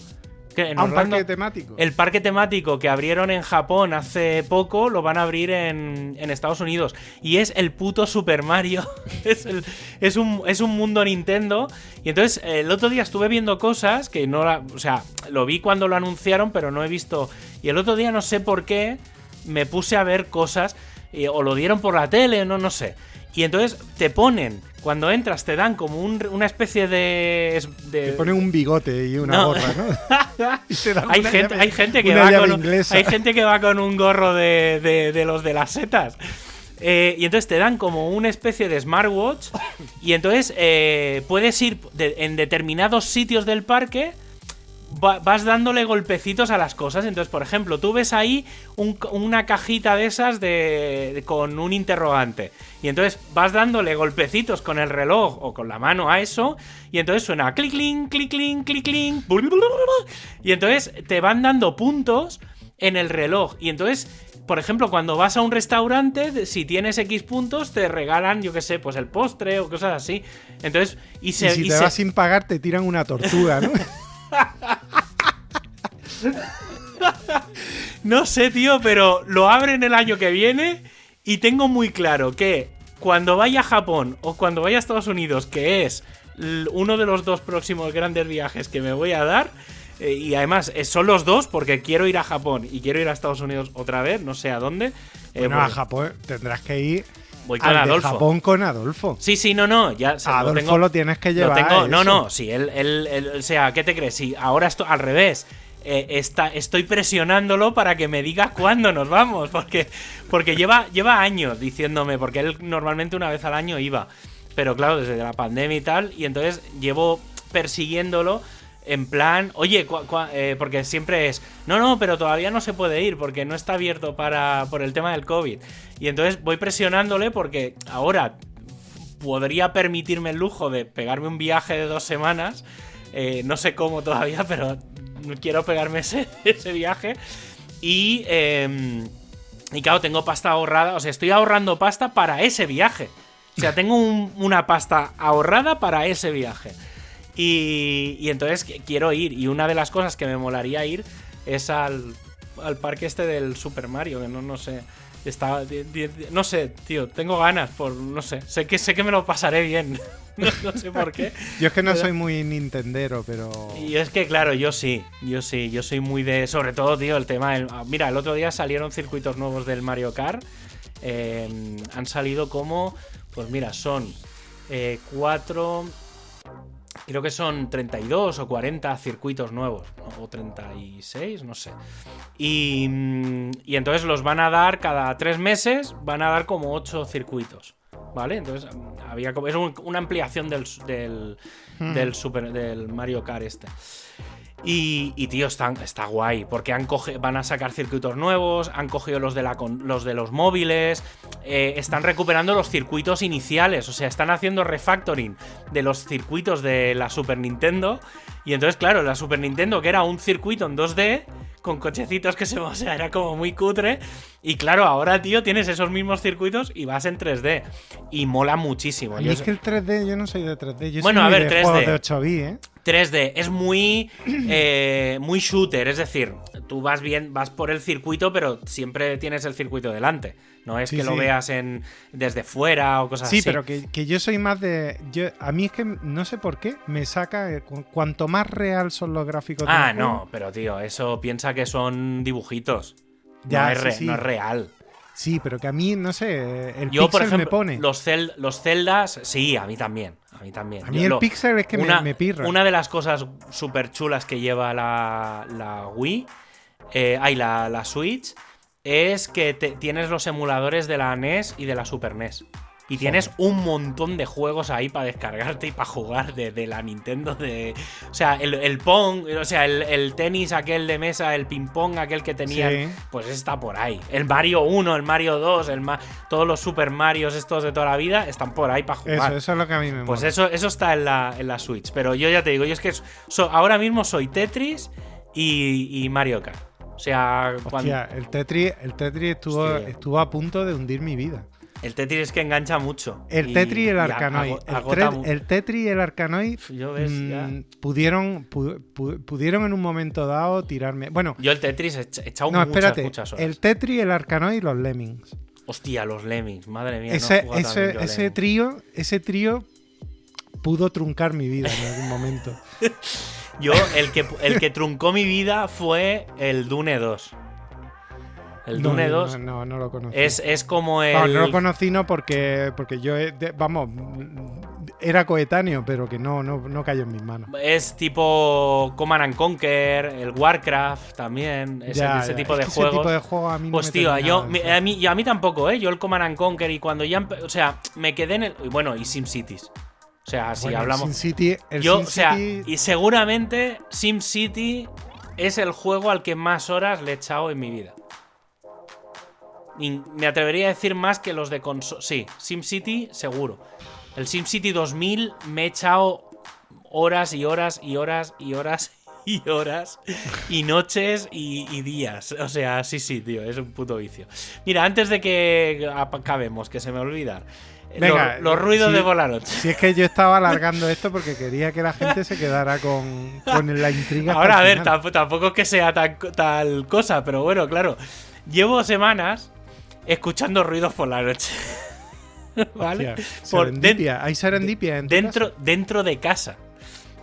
Que en A un Orlando- parque temático. el parque temático que abrieron en Japón hace poco lo van a abrir en, en Estados Unidos. Y es el puto Super Mario. es, el- es un, es un mundo Nintendo. Y entonces el otro día estuve viendo cosas que no la. O sea, lo vi cuando lo anunciaron, pero no he visto. Y el otro día no sé por qué me puse a ver cosas. y- o lo dieron por la tele, no, no sé. Y entonces te ponen. Cuando entras, te dan como un- una especie de. de Te ponen un bigote y una No. gorra, ¿no? Y te dan hay, una gente, llave- hay gente que una va con inglesa. hay gente que va con un gorro de, de- de los de las setas. Eh, y entonces te dan como una especie de smartwatch. Y entonces eh, puedes ir en determinados sitios del parque. Va- vas dándole golpecitos a las cosas. Entonces, por ejemplo, tú ves ahí un- una cajita de esas de, de- con un interrogante. Y entonces vas dándole golpecitos con el reloj o con la mano a eso. Y entonces suena clic, clic, clic, clic, clic, clic. Y entonces te van dando puntos en el reloj. Y entonces, por ejemplo, cuando vas a un restaurante, si tienes X puntos, te regalan, yo qué sé, pues el postre o cosas así. Entonces, y se. y si y te se- vas sin pagar, te tiran una tortuga, ¿no? No sé, tío, pero lo abren el año que viene y tengo muy claro que cuando vaya a Japón o cuando vaya a Estados Unidos, que es uno de los dos próximos grandes viajes que me voy a dar, eh, y además eh, son los dos porque quiero ir a Japón y quiero ir a Estados Unidos otra vez, no sé a dónde. eh, Bueno, a Japón tendrás que ir voy con al de Adolfo. Japón con Adolfo. Sí, sí, no, no, ya lo Adolfo tengo- lo tienes que Lo llevar. tengo- no, no, sí, él, él- él- o sea, ¿qué te crees? Si ahora estoy al revés. eh, está, estoy presionándolo para que me diga cuándo nos vamos, porque, porque lleva, lleva años diciéndome, porque él normalmente una vez al año iba, pero claro, desde la pandemia y tal, y entonces llevo persiguiéndolo en plan, oye, eh, porque siempre es, no, no, pero todavía no se puede ir porque no está abierto para, por el tema del COVID. Y entonces voy presionándole porque ahora podría permitirme el lujo de pegarme un viaje de dos semanas. eh, no sé cómo todavía, pero quiero pegarme ese, viaje. Y, eh, y claro, tengo pasta ahorrada. O sea, estoy ahorrando pasta para ese viaje. O sea, tengo un- una pasta ahorrada para ese viaje. Y, y entonces qu- quiero ir. Y una de las cosas que me molaría ir es al, al parque este del Super Mario, que no, no sé. Está, no sé, tío, tengo ganas por, no sé, sé que sé que me lo pasaré bien. no, no sé por qué. Yo es que no Pero- soy muy nintendero, pero. Y es que, claro, yo sí, yo sí, yo soy muy de. Sobre todo, tío, el tema. del- ah, mira, el otro día salieron circuitos nuevos del Mario Kart. eh, han salido como. Pues mira, son eh, cuatro. Creo que son 32 o 40 circuitos nuevos. ¿no? O 36, no sé. Y, mm, y entonces los van a dar cada tres meses, van a dar como 8 circuitos. ¿Vale? Entonces mm, había como. Es un- una ampliación del, del, del, super, del Mario Kart este. Y, y, tío, está, está guay, porque han coge- van a sacar circuitos nuevos, han cogido los de, la los, de los móviles, eh, están recuperando los circuitos iniciales, o sea, están haciendo refactoring de los circuitos de la Super Nintendo. Y entonces, claro, la Super Nintendo, que era un circuito en 2D, con cochecitos que se... O sea, era como muy cutre. Y claro, ahora, tío, tienes esos mismos circuitos y vas en 3D. Y mola muchísimo. Yo es que el 3D, yo no soy de 3D. Yo Bueno, soy a ver, de 3D. juegos de 8 bits, ¿eh? 3D es muy eh, muy shooter, es decir, tú vas bien, vas por el circuito, pero siempre tienes el circuito delante. No es Sí, que lo sí. veas en desde fuera o cosas Sí, así. pero que, que yo soy más de. Yo, a mí es que no sé por qué me saca. eh, cu- Cuanto más real son los gráficos. de Ah, juego, no, pero tío, eso piensa que son dibujitos. Ya, no, es sí, re- sí. no es real. Sí, pero que a mí, no sé, el Yo, por pixel ejemplo, me pone. los, cel- los celdas, sí, a mí también. A mí también. a mí Yo el lo- pixel es que me- pirra. Una de las cosas súper chulas que lleva la, la Wii, eh, ay, la, la Switch, es que te- tienes los emuladores de la NES y de la Super NES. Y tienes un montón de juegos ahí para descargarte y para jugar de, de la Nintendo. De, o sea, el, el Pong, o sea, el, el tenis aquel de mesa, el ping-pong aquel que tenían, Sí. pues está por ahí. El Mario 1, el Mario 2, el Ma- todos los Super Marios estos de toda la vida están por ahí para jugar. Eso, eso es lo que a mí me Pues mola. eso, eso está en la, en la Switch. Pero yo ya te digo, yo es que so- ahora mismo soy Tetris y, y Mario Kart. O sea, cuando, el Tetris, el Tetris estuvo, Hostia. estuvo a punto de hundir mi vida. El Tetris es que engancha mucho. El Tetris y el Arcanoid. El, el Tetris y el Arcanoid mm, pudieron, pu- pu- pudieron en un momento dado tirarme. Bueno, Yo el Tetris he echa- he echado no, muchas, espérate. muchas horas. El Tetris, el Arcanoid y los Lemmings. Hostia, los Lemmings, madre mía. no ese jugado ese, ese trío, ese trío pudo truncar mi vida en algún momento. Yo, el que, el que truncó mi vida fue el Dune 2. El No, Dune no, 2 No, no, lo conocí. es, es como el. No, no lo conocí no porque, porque yo, de- vamos, era coetáneo, pero que no, no, no cayó en mis manos. Es tipo Command and Conquer, el Warcraft también, ese, Ya, ese ya. tipo Es de juegos. Ese tipo de juego a mí no Pues me tío, terminaba yo, a mí, y a mí tampoco, ¿eh? Yo el Command and Conquer y cuando ya... O sea, me quedé en el... Bueno, y SimCities. O sea, si Bueno, hablamos... SimCity, el yo, o sea, SimCity- y seguramente SimCity es el juego al que más horas le he echado en mi vida. Me atrevería a decir más que los de consola. Sí, SimCity seguro. El SimCity 2000 me he echado horas y horas y horas y horas y horas y noches y, y días. O sea, sí, sí, tío, es un puto vicio. Mira, antes de que acabemos, que se me olvida. Venga, los, los ruidos sí. de por la noche. Si es que yo estaba alargando esto porque quería que la gente se quedara con, con la intriga. Ahora, a ver, tampoco, tampoco es que sea tan, tal cosa, pero bueno, claro. Llevo semanas escuchando ruidos por la noche. ¿Vale? Hostia, Por serendipia. Hay serendipia en dentro, casa? dentro de casa.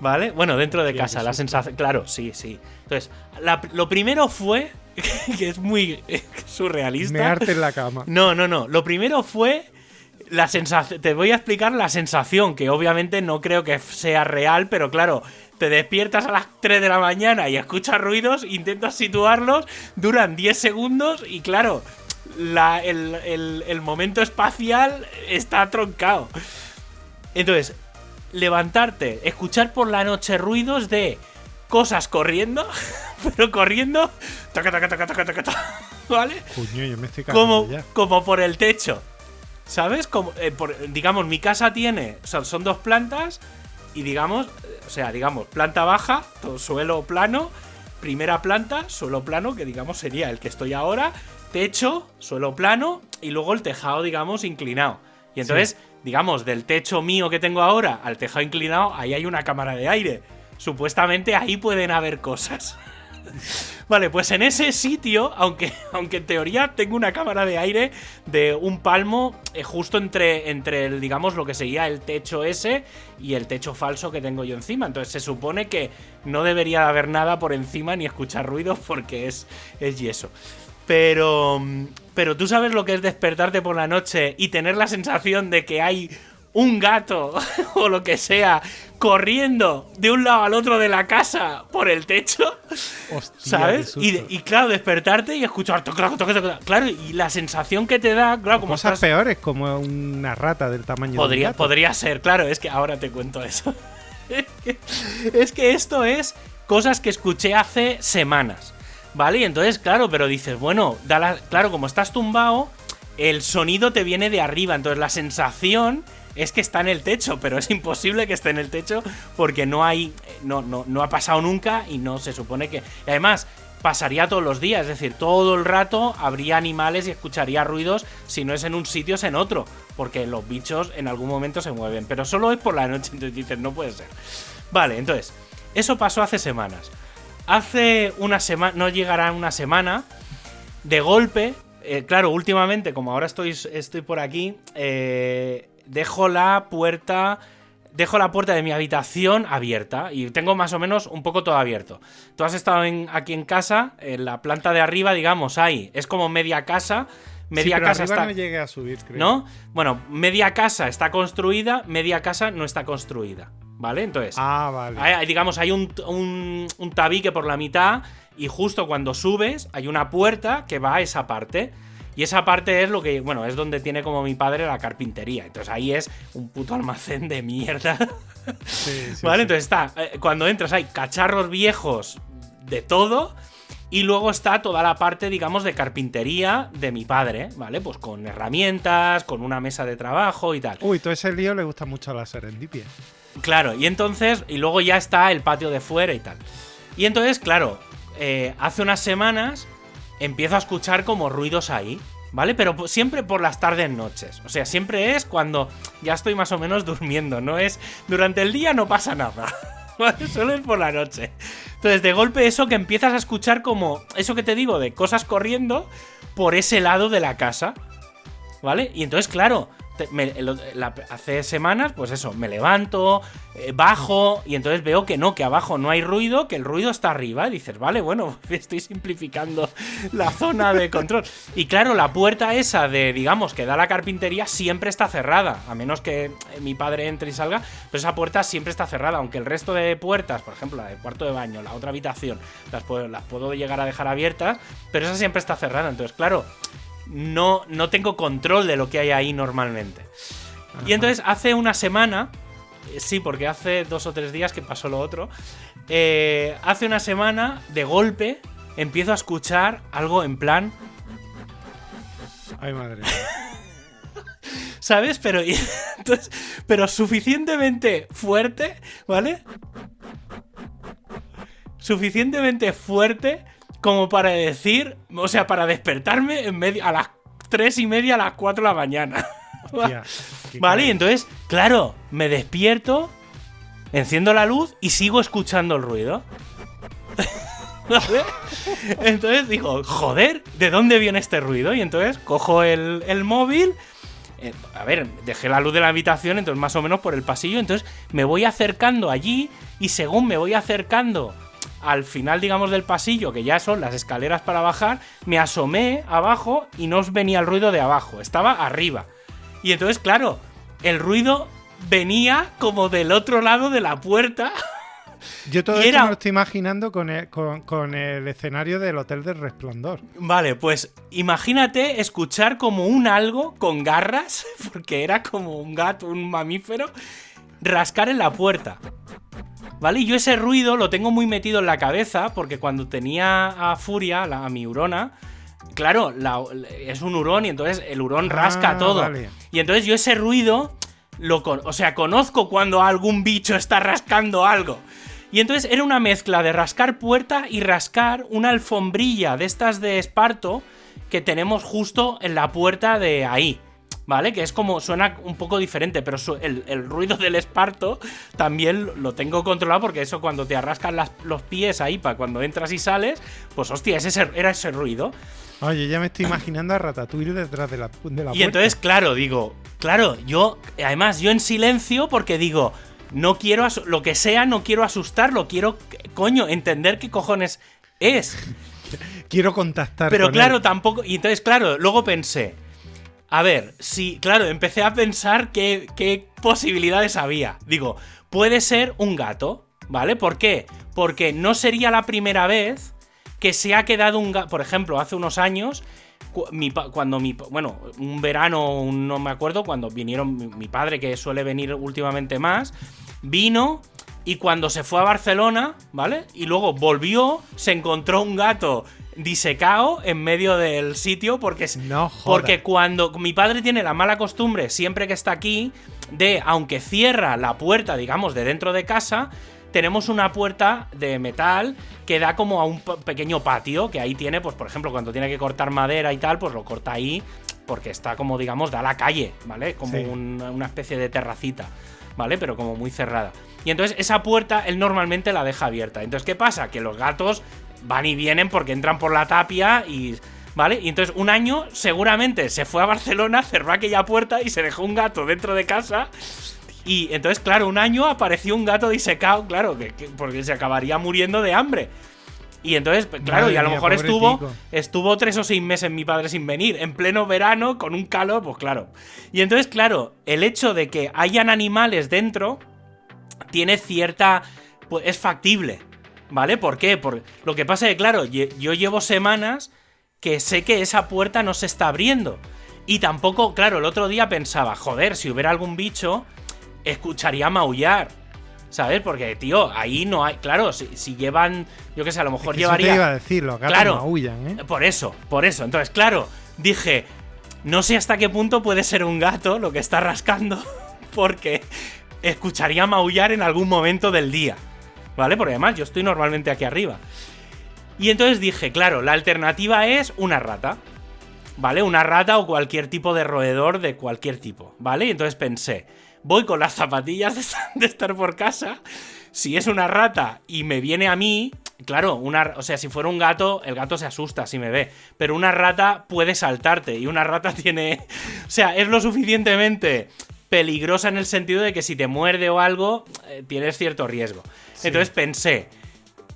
¿Vale? Bueno, dentro de Hostia, casa, la sensación. Claro, sí, sí. Entonces, la- lo primero fue. que es muy surrealista. Mearte en la cama. No, no, no. Lo primero fue la sensación. Te voy a explicar la sensación, que obviamente no creo que sea real, pero claro, te despiertas a las 3 de la mañana y escuchas ruidos, intentas situarlos, duran 10 segundos y claro, la- el, el- el momento espacial está troncado. Entonces, levantarte, escuchar por la noche ruidos de cosas corriendo, pero corriendo, ¿vale? Coño, yo me estoy como, ya. como por el techo. ¿Sabes? Como, eh, por- digamos, mi casa tiene. Son, son dos plantas. Y digamos, eh, o sea, digamos, planta baja, todo suelo plano. Primera planta, suelo plano, que digamos sería el que estoy ahora. Techo, suelo plano. Y luego el tejado, digamos, inclinado. Y entonces, digamos, del techo mío que tengo ahora al tejado inclinado, ahí hay una cámara de aire. Supuestamente ahí pueden haber cosas. Vale, pues en ese sitio, aunque, aunque en teoría tengo una cámara de aire de un palmo eh, justo entre, entre el, digamos, lo que sería el techo ese y el techo falso que tengo yo encima. Entonces se supone que no debería de haber nada por encima ni escuchar ruidos porque es, es yeso. Pero, mm, pero tú sabes lo que es despertarte por la noche y tener la sensación de que hay un gato o lo que sea corriendo de un lado al otro de la casa por el techo. Hostia, ¿Sabes? Y, y claro, despertarte y escuchar toc, toc, toc, toc, Claro, y la sensación que te da, claro, como Cosas estás- peores, como una rata del tamaño de un podría, gato. podría ser, claro, es que ahora te cuento eso. es que esto es cosas que escuché hace semanas. ¿Vale? Y entonces, claro, pero dices, bueno, claro, como estás tumbado, el sonido te viene de arriba. Entonces la sensación es que está en el techo, pero es imposible que esté en el techo porque no hay. No, no, no ha pasado nunca y no se supone que. y además, pasaría todos los días, es decir, todo el rato habría animales y escucharía ruidos. Si no es en un sitio, es en otro. Porque los bichos en algún momento se mueven. Pero solo es por la noche. Entonces dices, no puede ser. Vale, entonces, eso pasó hace semanas. Hace una semana, no llegará una semana, de golpe, eh, claro, últimamente, como ahora estoy, estoy por aquí, eh, dejo la puerta. Dejo la puerta de mi habitación abierta y tengo más o menos un poco todo abierto. Tú has estado en- aquí en casa, en la planta de arriba, digamos, ahí. Es como media casa. Media sí, pero casa está. no llegué a subir, creo. ¿No? Bueno, media casa está construida, media casa no está construida. ¿Vale? Entonces, Ah, vale. hay- digamos, hay un, un, un tabique por la mitad y justo cuando subes hay una puerta que va a esa parte. Y esa parte es lo que, bueno, es donde tiene como mi padre la carpintería. Entonces ahí es un puto almacén de mierda. Sí, sí, ¿Vale? sí. Entonces está, eh, cuando entras hay cacharros viejos de todo. Y luego está toda la parte, digamos, de carpintería de mi padre, ¿vale? Pues con herramientas, con una mesa de trabajo y tal. Uy, todo ese lío le gusta mucho a la serendipia. Claro, y entonces, y luego ya está el patio de fuera y tal. Y entonces, claro, eh, hace unas semanas empiezo a escuchar como ruidos ahí, ¿vale? Pero siempre por las tardes noches. O sea, siempre es cuando ya estoy más o menos durmiendo, no es durante el día no pasa nada. Solo es por la noche. Entonces, de golpe eso que empiezas a escuchar como eso que te digo de cosas corriendo por ese lado de la casa. ¿Vale? Y entonces, claro, te hace semanas, pues eso, me levanto, eh, bajo y entonces veo que no, que abajo no hay ruido, que el ruido está arriba. Y dices, vale, bueno, estoy simplificando la zona de control. Y claro, la puerta esa de, digamos, que da la carpintería siempre está cerrada, a menos que eh, mi padre entre y salga, pero esa puerta siempre está cerrada, aunque el resto de puertas, por ejemplo, la del cuarto de baño, la otra habitación, las puedo, las puedo llegar a dejar abiertas, pero esa siempre está cerrada. Entonces, claro, no, no tengo control de lo que hay ahí normalmente. Y entonces hace una semana, eh, sí, porque hace dos o tres días que pasó lo otro, eh, hace una semana, de golpe, empiezo a escuchar algo en plan... Ay, madre. ¿Sabes? Pero, entonces, pero suficientemente fuerte, ¿vale? Suficientemente fuerte como para decir, o sea, para despertarme en medio, a las tres y media, a las 4 de la mañana. vale, y entonces, claro, me despierto, enciendo la luz y sigo escuchando el ruido. Entonces digo, joder, ¿de dónde viene este ruido? Y entonces cojo el, el móvil. Eh, a ver, dejé la luz de la habitación, entonces más o menos por el pasillo. Entonces me voy acercando allí y según me voy acercando al final, digamos, del pasillo, que ya son las escaleras para bajar, me asomé abajo y no os venía el ruido de abajo, estaba arriba. Y entonces, claro, el ruido venía como del otro lado de la puerta. Yo todo esto me lo estoy imaginando con el, con el, escenario del Hotel del Resplandor. Vale, pues imagínate escuchar como un algo con garras, porque era como un gato, un mamífero, rascar en la puerta. ¿Vale? Y yo ese ruido lo tengo muy metido en la cabeza porque cuando tenía a Furia, a mi hurona, claro, es un hurón y entonces el hurón ah, rasca todo. Y entonces yo ese ruido, lo o sea, conozco cuando algún bicho está rascando algo. Y entonces era una mezcla de rascar puerta y rascar una alfombrilla de estas de esparto que tenemos justo en la puerta de ahí. ¿Vale? Que es como, suena un poco diferente, pero el, ruido del esparto también lo tengo controlado porque eso cuando te arrascan los pies ahí para cuando entras y sales, pues hostia, ese, era ese ruido. Oye, ya me estoy imaginando a Ratatouille detrás de la, de Y entonces, claro, digo, claro, yo, además, yo en silencio porque digo, no quiero, lo que sea, no quiero asustarlo, quiero, coño, entender qué cojones es. quiero contactar. Pero claro, tampoco. Y entonces, claro, luego pensé, a ver, sí, claro, empecé a pensar qué, qué posibilidades había. Digo, puede ser un gato, ¿vale? ¿Por qué? Porque no sería la primera vez que se ha quedado un gato. Por ejemplo, hace unos años, cuando mi. Bueno, un verano, no me acuerdo, cuando vinieron mi, padre, que suele venir últimamente más, vino y cuando se fue a Barcelona, ¿vale? Y luego volvió, se encontró un gato disecado en medio del sitio porque no porque cuando mi padre tiene la mala costumbre siempre que está aquí de aunque cierra la puerta digamos de dentro de casa tenemos una puerta de metal que da como a un pequeño patio que ahí tiene pues por ejemplo cuando tiene que cortar madera y tal pues lo corta ahí porque está como digamos da a la calle vale como una especie de terracita vale pero como muy cerrada. Y entonces esa puerta él normalmente la deja abierta. Entonces, ¿qué pasa? Que los gatos van y vienen porque entran por la tapia y. ¿Vale? Y entonces un año seguramente se fue a Barcelona, cerró aquella puerta y se dejó un gato dentro de casa. Y entonces, claro, un año apareció un gato disecado, claro, que, porque se acabaría muriendo de hambre. Y entonces, pues, claro, y a lo mejor estuvo, estuvo tres o seis meses mi padre sin venir, en pleno verano, con un calor, pues claro. Y entonces, claro, el hecho de que hayan animales dentro tiene cierta... Pues es factible. ¿Vale? ¿Por qué? Porque lo que pasa es que, claro, yo llevo semanas que sé que esa puerta no se está abriendo. Y tampoco, claro, el otro día pensaba, joder, si hubiera algún bicho, escucharía maullar. ¿Sabes? Porque, tío, ahí no hay. Claro, si, llevan. Yo qué sé, a lo mejor llevaría. Eso te iba a decir, los gatos claro, maullan, ¿eh? Por eso, por eso. Entonces, claro, dije. No sé hasta qué punto puede ser un gato lo que está rascando. Porque escucharía maullar en algún momento del día. ¿Vale? Porque además yo estoy normalmente aquí arriba. Y entonces dije, claro, la alternativa es una rata. ¿Vale? Una rata o cualquier tipo de roedor de cualquier tipo, ¿vale? Y entonces pensé, voy con las zapatillas de estar por casa. Si es una rata y me viene a mí, Claro, una, o sea, si fuera un gato, el gato se asusta si me ve. Pero una rata puede saltarte y una rata tiene. O sea, es lo suficientemente peligrosa en el sentido de que si te muerde o algo, eh, tienes cierto riesgo. Entonces pensé,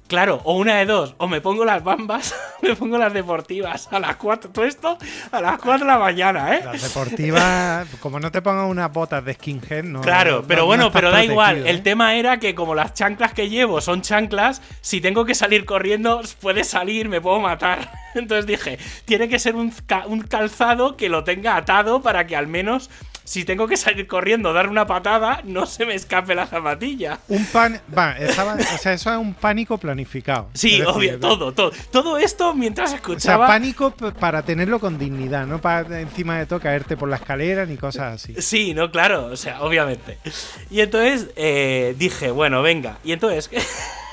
Claro, o una de dos, o me pongo las bambas, me pongo las deportivas a las 4, todo esto a las 4 de la mañana, ¿eh? Las deportivas, como no te pongan unas botas de skinhead, no. Claro, pero no bueno, pero da igual. protegido, El ¿eh? tema era que como las chanclas que llevo son chanclas, si tengo que salir corriendo, puede salir, me puedo matar. Entonces dije, tiene que ser un, ca- un calzado que lo tenga atado para que al menos, si tengo que salir corriendo, dar una patada, no se me escape la zapatilla. Un pan. Va, estaba- o sea, eso es un pánico planificado. Sí, decir, obvio, todo, todo. Todo esto mientras O sea, escuchaba. pánico para tenerlo con dignidad, no para encima de todo caerte por la escalera ni cosas así. Sí, no, claro, o sea, obviamente. Y entonces eh, dije, bueno, venga. Y entonces.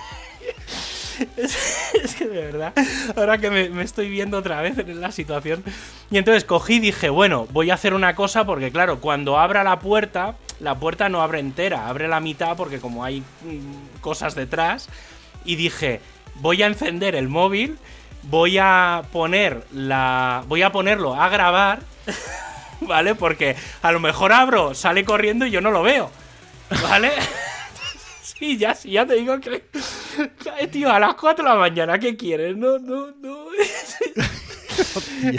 es, que de verdad, ahora que me, me estoy viendo otra vez en la situación. Y entonces cogí y dije, bueno, voy a hacer una cosa porque, claro, cuando abra la puerta, la puerta no abre entera, abre la mitad porque, como hay mm, cosas detrás. Y dije, voy a encender el móvil, voy a poner la. Voy a ponerlo a grabar. ¿vale? Porque a lo mejor abro, sale corriendo y yo no lo veo, ¿vale? sí, ya, sí, ya te digo que... Tío, a las 4 de la mañana, ¿qué quieres? No, no, no.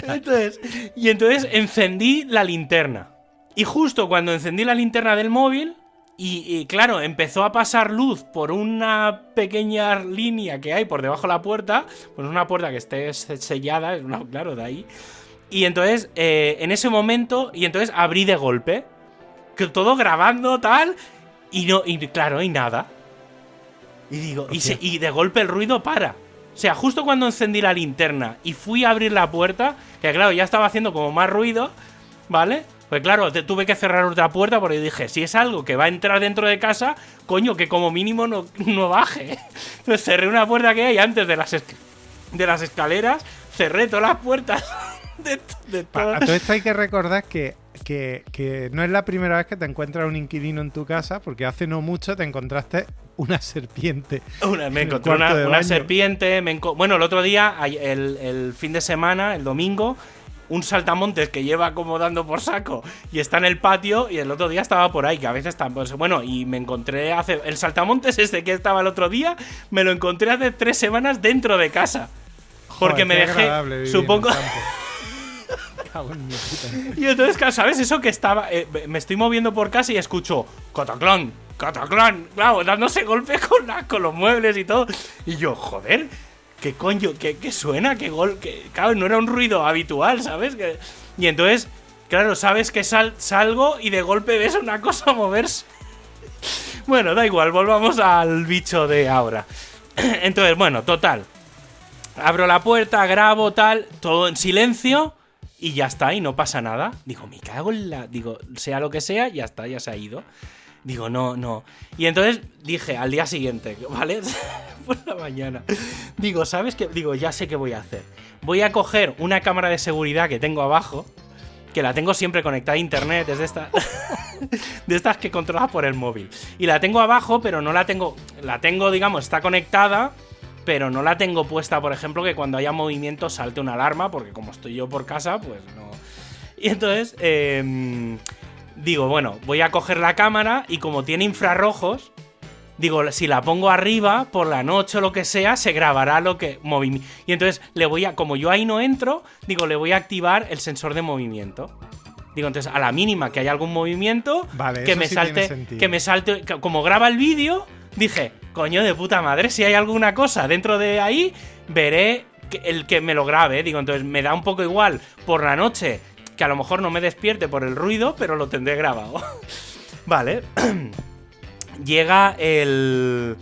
entonces, y entonces encendí la linterna. Y justo cuando encendí la linterna del móvil, y, y claro, empezó a pasar luz por una pequeña línea que hay por debajo de la puerta, pues una puerta que esté sellada, es una, claro, de ahí. Y entonces, eh, en ese momento, y entonces abrí de golpe, que todo grabando tal, y no, y claro, y nada. Y digo, y, se- y de golpe el ruido para. O sea, justo cuando encendí la linterna y fui a abrir la puerta, que claro, ya estaba haciendo como más ruido, ¿vale? Pues claro, te- tuve que cerrar otra puerta porque dije, si es algo que va a entrar dentro de casa, coño, que como mínimo no, no baje. Entonces cerré una puerta que hay antes de las, de las escaleras, cerré todas las puertas de, de todas- A todo esto hay que recordar que, que- que no es la primera vez que te encuentras un inquilino en tu casa, porque hace no mucho te encontraste una serpiente. Una- me en encontré una, serpiente. me enco- bueno, el otro día, el, el fin de semana, el domingo, un saltamontes que lleva como dando por saco y está en el patio. Y el otro día estaba por ahí, que a veces pues, bueno, y me encontré hace. El saltamontes este que estaba el otro día, me lo encontré hace tres semanas dentro de casa. Porque Joder, me dejé. Supongo. Y entonces, claro, ¿sabes? Eso que estaba. eh, me estoy moviendo por casa y escucho. Cataclán, Cataclán. Claro, dándose golpe con, la- con los muebles y todo. Y yo, joder. ¿Qué coño? ¿Qué, qué suena? ¿Qué gol? claro, no era un ruido habitual, ¿sabes? Y entonces, claro, sabes que sal- salgo y de golpe ves una cosa moverse. Bueno, da igual, volvamos al bicho de ahora. Entonces, bueno, total. Abro la puerta, grabo, tal, todo en silencio y ya está, y no pasa nada. Digo, me cago en la. Digo, sea lo que sea, ya está, ya se ha ido. Digo, no, no. Y entonces dije, al día siguiente, ¿vale? Por la mañana. Digo, ¿sabes qué? Digo, ya sé qué voy a hacer. Voy a coger una cámara de seguridad que tengo abajo, que la tengo siempre conectada a internet, es de esta- de estas que controlas por el móvil. Y la tengo abajo, pero no la tengo. La tengo, digamos, está conectada, pero no la tengo puesta, por ejemplo, que cuando haya movimiento salte una alarma, porque como estoy yo por casa, pues no. Y entonces, em, digo, bueno, voy a coger la cámara y como tiene infrarrojos, digo, si la pongo arriba, por la noche o lo que sea, se grabará lo que. movimiento. Y entonces le voy a. Como yo ahí no entro, digo, le voy a activar el sensor de movimiento. Digo, entonces, a la mínima que haya algún movimiento, Vale, que me sí salte. Que me salte. Como graba el vídeo, dije, coño de puta madre, si hay alguna cosa dentro de ahí, veré el que me lo grabe. Digo, entonces me da un poco igual por la noche, que a lo mejor no me despierte por el ruido, pero lo tendré grabado. vale. Llega el.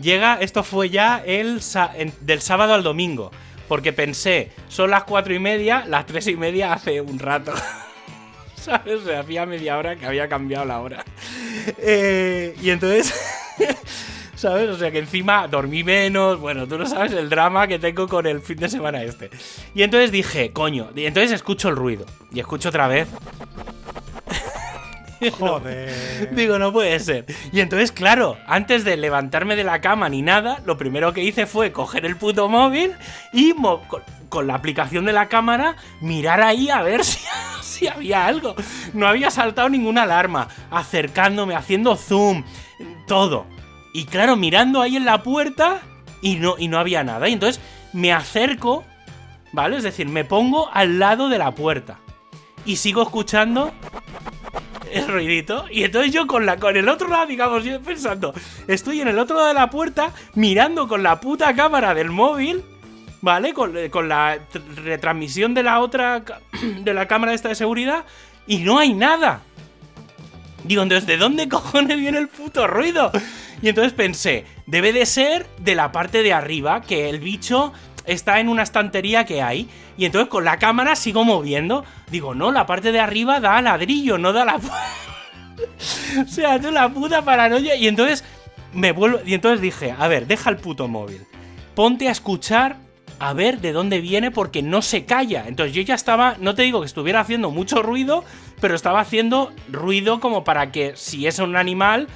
Llega, esto fue ya el del sábado al domingo. Porque pensé, son las cuatro y media, las tres y media hace un rato. ¿Sabes? O sea, hacía media hora que había cambiado la hora. Eh, y entonces. ¿Sabes? O sea que encima dormí menos. Bueno, tú no sabes el drama que tengo con el fin de semana este. Y entonces dije, coño. Y entonces escucho el ruido. Y escucho otra vez. Joder. Digo, no puede ser. Y entonces, claro, antes de levantarme de la cama ni nada, lo primero que hice fue coger el puto móvil y mo- con, la aplicación de la cámara mirar ahí a ver si, si había algo. No había saltado ninguna alarma, acercándome, haciendo zoom, todo. Y claro, mirando ahí en la puerta y no, y no había nada. Y entonces me acerco, ¿vale? Es decir, me pongo al lado de la puerta. Y sigo escuchando el ruidito. Y entonces yo con, la, con el otro lado, digamos, yo pensando, estoy en el otro lado de la puerta mirando con la puta cámara del móvil, ¿vale? Con, eh, con la tr- retransmisión de la otra, de la cámara esta de seguridad, y no hay nada. Digo, entonces, ¿de dónde cojones viene el puto ruido? Y entonces pensé, debe de ser de la parte de arriba, que el bicho está en una estantería que hay. Y entonces con la cámara sigo moviendo. Digo, no, la parte de arriba da ladrillo, no da la... o sea, tú la puta paranoia. Y entonces me vuelvo... Y entonces dije, a ver, deja el puto móvil. Ponte a escuchar a ver de dónde viene porque no se calla. Entonces yo ya estaba, no te digo que estuviera haciendo mucho ruido, pero estaba haciendo ruido como para que si es un animal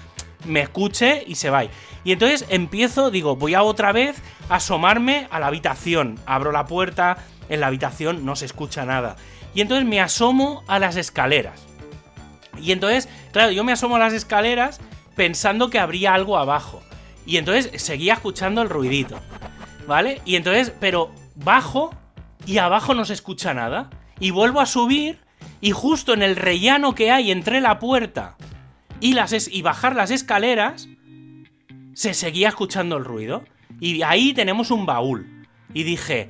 me escuche y se vaya. Y entonces empiezo, digo, voy a otra vez asomarme a la habitación. Abro la puerta, en la habitación no se escucha nada. Y entonces me asomo a las escaleras. Y entonces, claro, yo me asomo a las escaleras pensando que habría algo abajo. Y entonces seguía escuchando el ruidito. ¿Vale? Y entonces, pero bajo y abajo no se escucha nada. Y vuelvo a subir y justo en el rellano que hay entre la puerta y, las es- y bajar las escaleras, se seguía escuchando el ruido. Y ahí tenemos un baúl. Y dije,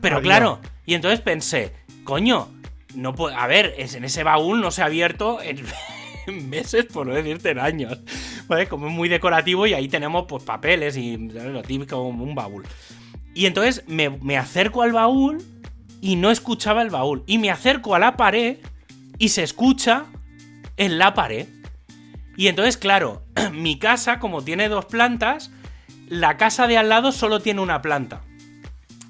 pero Adiós. claro, y entonces pensé, coño, no puede, a ver, es, en ese baúl no se ha abierto en, en meses, por no decirte en años. ¿Vale? Como es muy decorativo y ahí tenemos pues papeles y lo típico, un baúl. Y entonces me, me acerco al baúl y no escuchaba el baúl. Y me acerco a la pared y se escucha en la pared. Y entonces, claro, mi casa, como tiene dos plantas, la casa de al lado solo tiene una planta.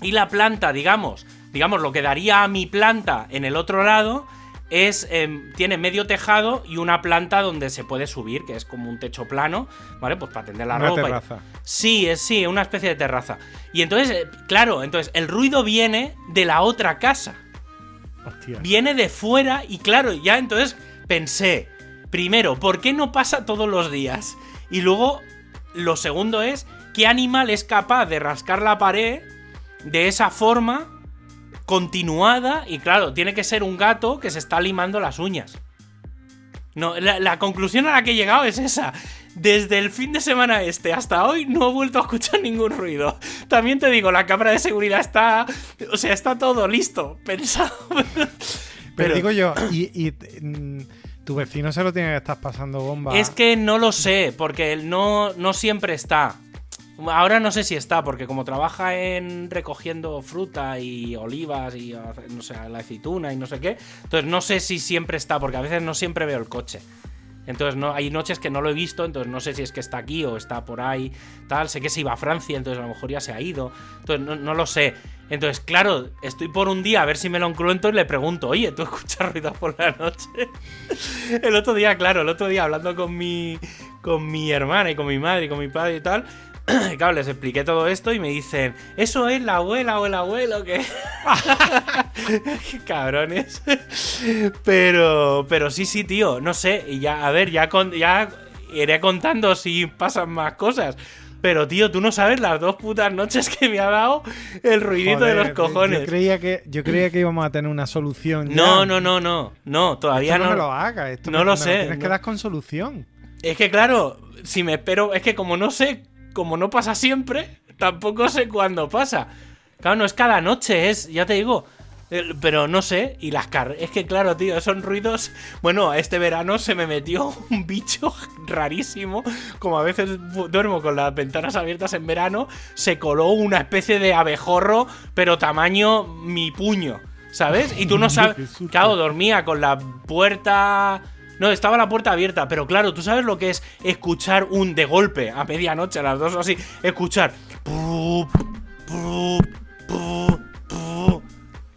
Y la planta, digamos, digamos, lo que daría a mi planta en el otro lado es. em, tiene medio tejado y una planta donde se puede subir, que es como un techo plano, ¿vale? Pues para tender la Una ropa. y- terraza. Sí, es sí, una especie de terraza. Y entonces, eh, claro, entonces el ruido viene de la otra casa. Viene de fuera y claro, ya entonces pensé, primero, ¿por qué no pasa todos los días? Y luego, lo segundo es, ¿qué animal es capaz de rascar la pared de esa forma continuada? Y claro, tiene que ser un gato que se está limando las uñas. No, la, la conclusión a la que he llegado es esa. Desde el fin de semana este hasta hoy no he vuelto a escuchar ningún ruido. También te digo, la cámara de seguridad está. O sea, está todo listo, pensado. Pero, digo yo, y, y, mm, tu vecino se lo tiene que estar pasando bomba. Es que no lo sé, porque él no, no siempre está. Ahora no sé si está, porque como trabaja en recogiendo fruta y olivas y no sé, la aceituna y no sé qué, entonces no sé si siempre está, porque a veces no siempre veo el coche. Entonces no, hay noches que no lo he visto, entonces no sé si es que está aquí o está por ahí, tal. Sé que se iba a Francia, entonces a lo mejor ya se ha ido. Entonces no, lo sé. Entonces, claro, estoy por un día a ver si me lo encuentro y le pregunto, oye, ¿tú escuchas ruidos por la noche? el otro día, claro, el otro día hablando con mi, con mi hermana y con mi madre y con mi padre y tal, claro, les expliqué todo esto y me dicen, ¿eso es la abuela o el abuelo que...? Cabrones. Pero, pero sí, sí, tío, no sé, y ya, a ver, ya, con, ya iré contando si pasan más cosas. Pero, tío, tú no sabes las dos putas noches que me ha dado el ruidito de los cojones. Yo creía, que, yo creía que íbamos a tener una solución. ya. No, no, no, no, no, todavía Esto no, no. me lo hagas. Esto no me- lo me sé, Tienes que dar con solución. Es que claro, si me espero, es que como no sé, como no pasa siempre, tampoco sé cuándo pasa. Claro, no es cada noche, es, ya te digo, pero no sé, y las car... Es que claro, tío, son ruidos... Bueno, este verano se me metió un bicho rarísimo, como a veces duermo con las ventanas abiertas en verano, se coló una especie de abejorro, pero tamaño mi puño, ¿sabes? Y tú no sabes... Claro, dormía con la puerta... No, estaba la puerta abierta, pero claro, tú sabes lo que es escuchar un de golpe a medianoche, a las dos o así, escuchar...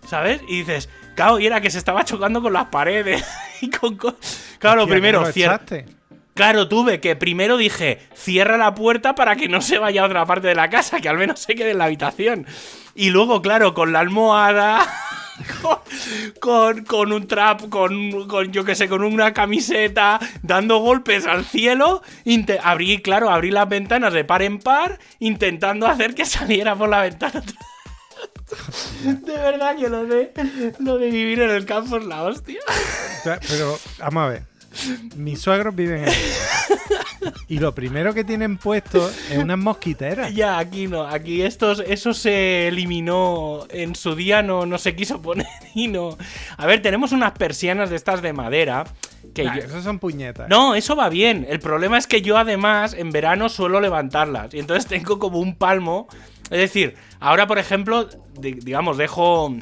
¿Sabes? Y dices, claro, y era que se estaba chocando con las paredes y con, co- Claro, primero, ¿cómo lo cier- echaste? Claro, tuve que primero dije, cierra la puerta para que no se vaya a otra parte de la casa, que al menos se quede en la habitación. Y luego, claro, con la almohada, con, con, con un trap, con, con, yo qué sé, con una camiseta, dando golpes al cielo, abrí, claro, abrí las ventanas de par en par, intentando hacer que saliera por la ventana. De verdad que lo de, lo de vivir en el campo es la hostia. Pero, vamos a ver. Mis suegros viven en Y lo primero que tienen puesto es unas mosquiteras. Ya, aquí no. Aquí estos, eso se eliminó en su día, no, no se quiso poner y no. A ver, tenemos unas persianas de estas de madera. Que Nah, yo- son puñetas. No, eso va bien. El problema es que yo además en verano suelo levantarlas. Y entonces tengo como un palmo. Es decir, ahora por ejemplo, di- digamos, dejo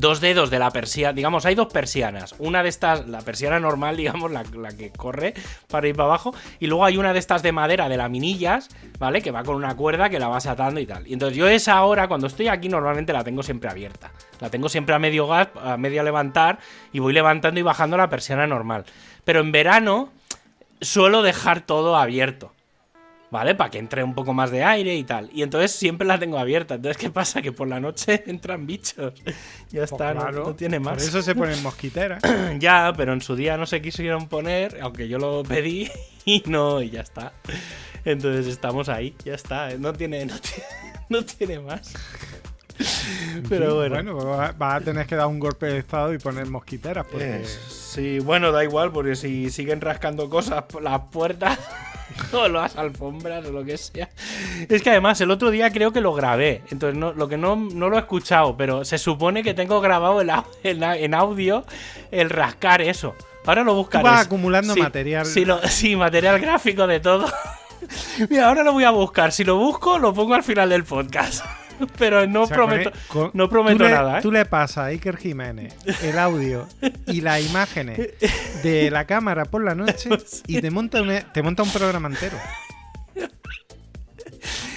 dos dedos de la persiana. Digamos, hay dos persianas. Una de estas, la persiana normal, digamos, la, la que corre para ir para abajo. Y luego hay una de estas de madera, de laminillas, ¿vale? Que va con una cuerda que la vas atando y tal. Y entonces yo esa hora, cuando estoy aquí, normalmente la tengo siempre abierta. La tengo siempre a medio gas, a medio levantar. Y voy levantando y bajando la persiana normal. Pero en verano suelo dejar todo abierto. ¿Vale? Para que entre un poco más de aire y tal. Y entonces siempre la tengo abierta. Entonces, ¿qué pasa? Que por la noche entran bichos. Ya Pues está, no- claro, no, tiene más. Por eso se ponen mosquiteras. ya, pero en su día no se quisieron poner, aunque yo lo pedí y no, y ya está. Entonces estamos ahí, ya está. No tiene, no tiene, no tiene más. Pero bueno. Bueno, vas vas a tener que dar un golpe de estado y poner mosquiteras. Porque... Eh, sí, bueno, da igual, porque si siguen rascando cosas por las puertas o las alfombras o lo que sea. Es que además el otro día creo que lo grabé. Entonces, no, lo que no, no lo he escuchado, pero se supone que tengo grabado el en, audio el rascar eso. Ahora lo buscaré. vas acumulando Sí, material. Sí, lo- sí, material gráfico de todo. Mira, ahora lo voy a buscar. Si lo busco, lo pongo al final del podcast. Pero no O sea, con prometo, e- con- no prometo le- nada, ¿eh? Tú le pasas a Iker Jiménez el audio y las imágenes de la cámara por la noche y te monta, un, te monta un programa entero.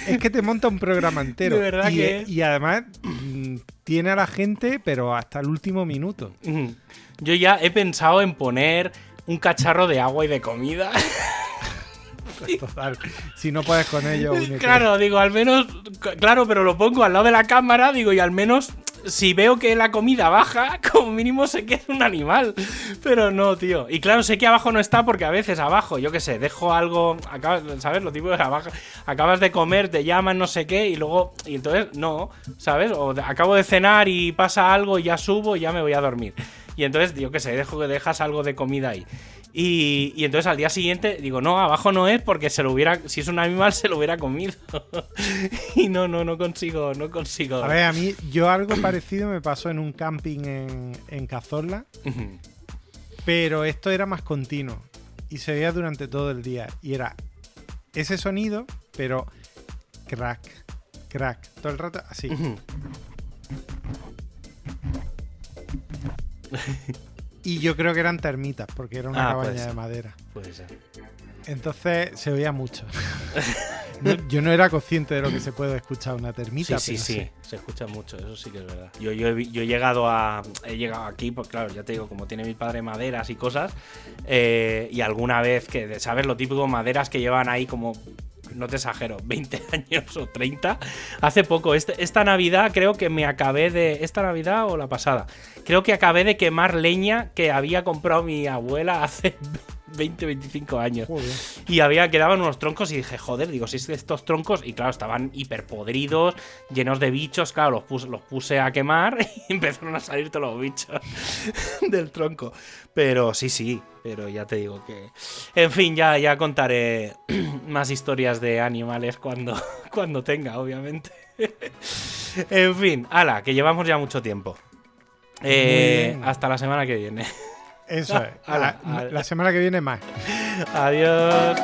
Es que te monta un programa entero. De verdad y, que- y además mm, tiene a la gente, pero hasta el último minuto. Yo ya he pensado en poner un cacharro de agua y de comida. Total. Si no puedes con ello, claro, digo, al menos, claro, pero lo pongo al lado de la cámara, digo, y al menos si veo que la comida baja, como mínimo sé que es un animal. Pero no, tío. Y claro, sé que abajo no está porque a veces abajo, yo qué sé, dejo algo, acabas, ¿sabes? Lo tipo de abajo, acabas de comer, te llaman, no sé qué, y luego, y entonces no, ¿sabes? O acabo de cenar y pasa algo y ya subo y ya me voy a dormir. Y entonces, yo qué sé, dejo que dejas algo de comida ahí. Y, y entonces al día siguiente digo, no, abajo no es porque se lo hubiera, si es un animal se lo hubiera comido. y no, no, no consigo, no consigo. A ver, a mí, yo algo parecido me pasó en un camping en, en Cazorla, pero esto era más continuo y se veía durante todo el día. Y era ese sonido, pero crack, crack, todo el rato así. Y yo creo que eran termitas, porque era una Ah, cabaña de madera. Puede ser. Entonces se oía mucho. No, yo no era consciente de lo que se puede escuchar una termita. Sí, sí, sí, se escucha mucho, eso sí que es verdad. Yo, yo, he, vi- yo he llegado a. He llegado aquí, pues claro, ya te digo, como tiene mi padre maderas y cosas, eh, y alguna vez que, ¿sabes? Lo típico, maderas que llevan ahí como. No te exagero, 20 años o 30. Hace poco, este- esta Navidad creo que me acabé de. ¿Esta Navidad o la pasada? Creo que acabé de quemar leña que había comprado mi abuela hace 20, 25 años. Joder. Y había, quedaban unos troncos y dije, joder, digo, si es que estos troncos, y claro, estaban hiper podridos, llenos de bichos, claro, los puse, los puse a quemar y empezaron a salir todos los bichos del tronco. Pero sí, sí, pero ya te digo que... En fin, ya, ya contaré más historias de animales cuando, cuando tenga, obviamente. en fin, ala, que llevamos ya mucho tiempo. Eh, hasta la semana que viene. Eso es. Ala, la, ala. la semana que viene más. Adiós.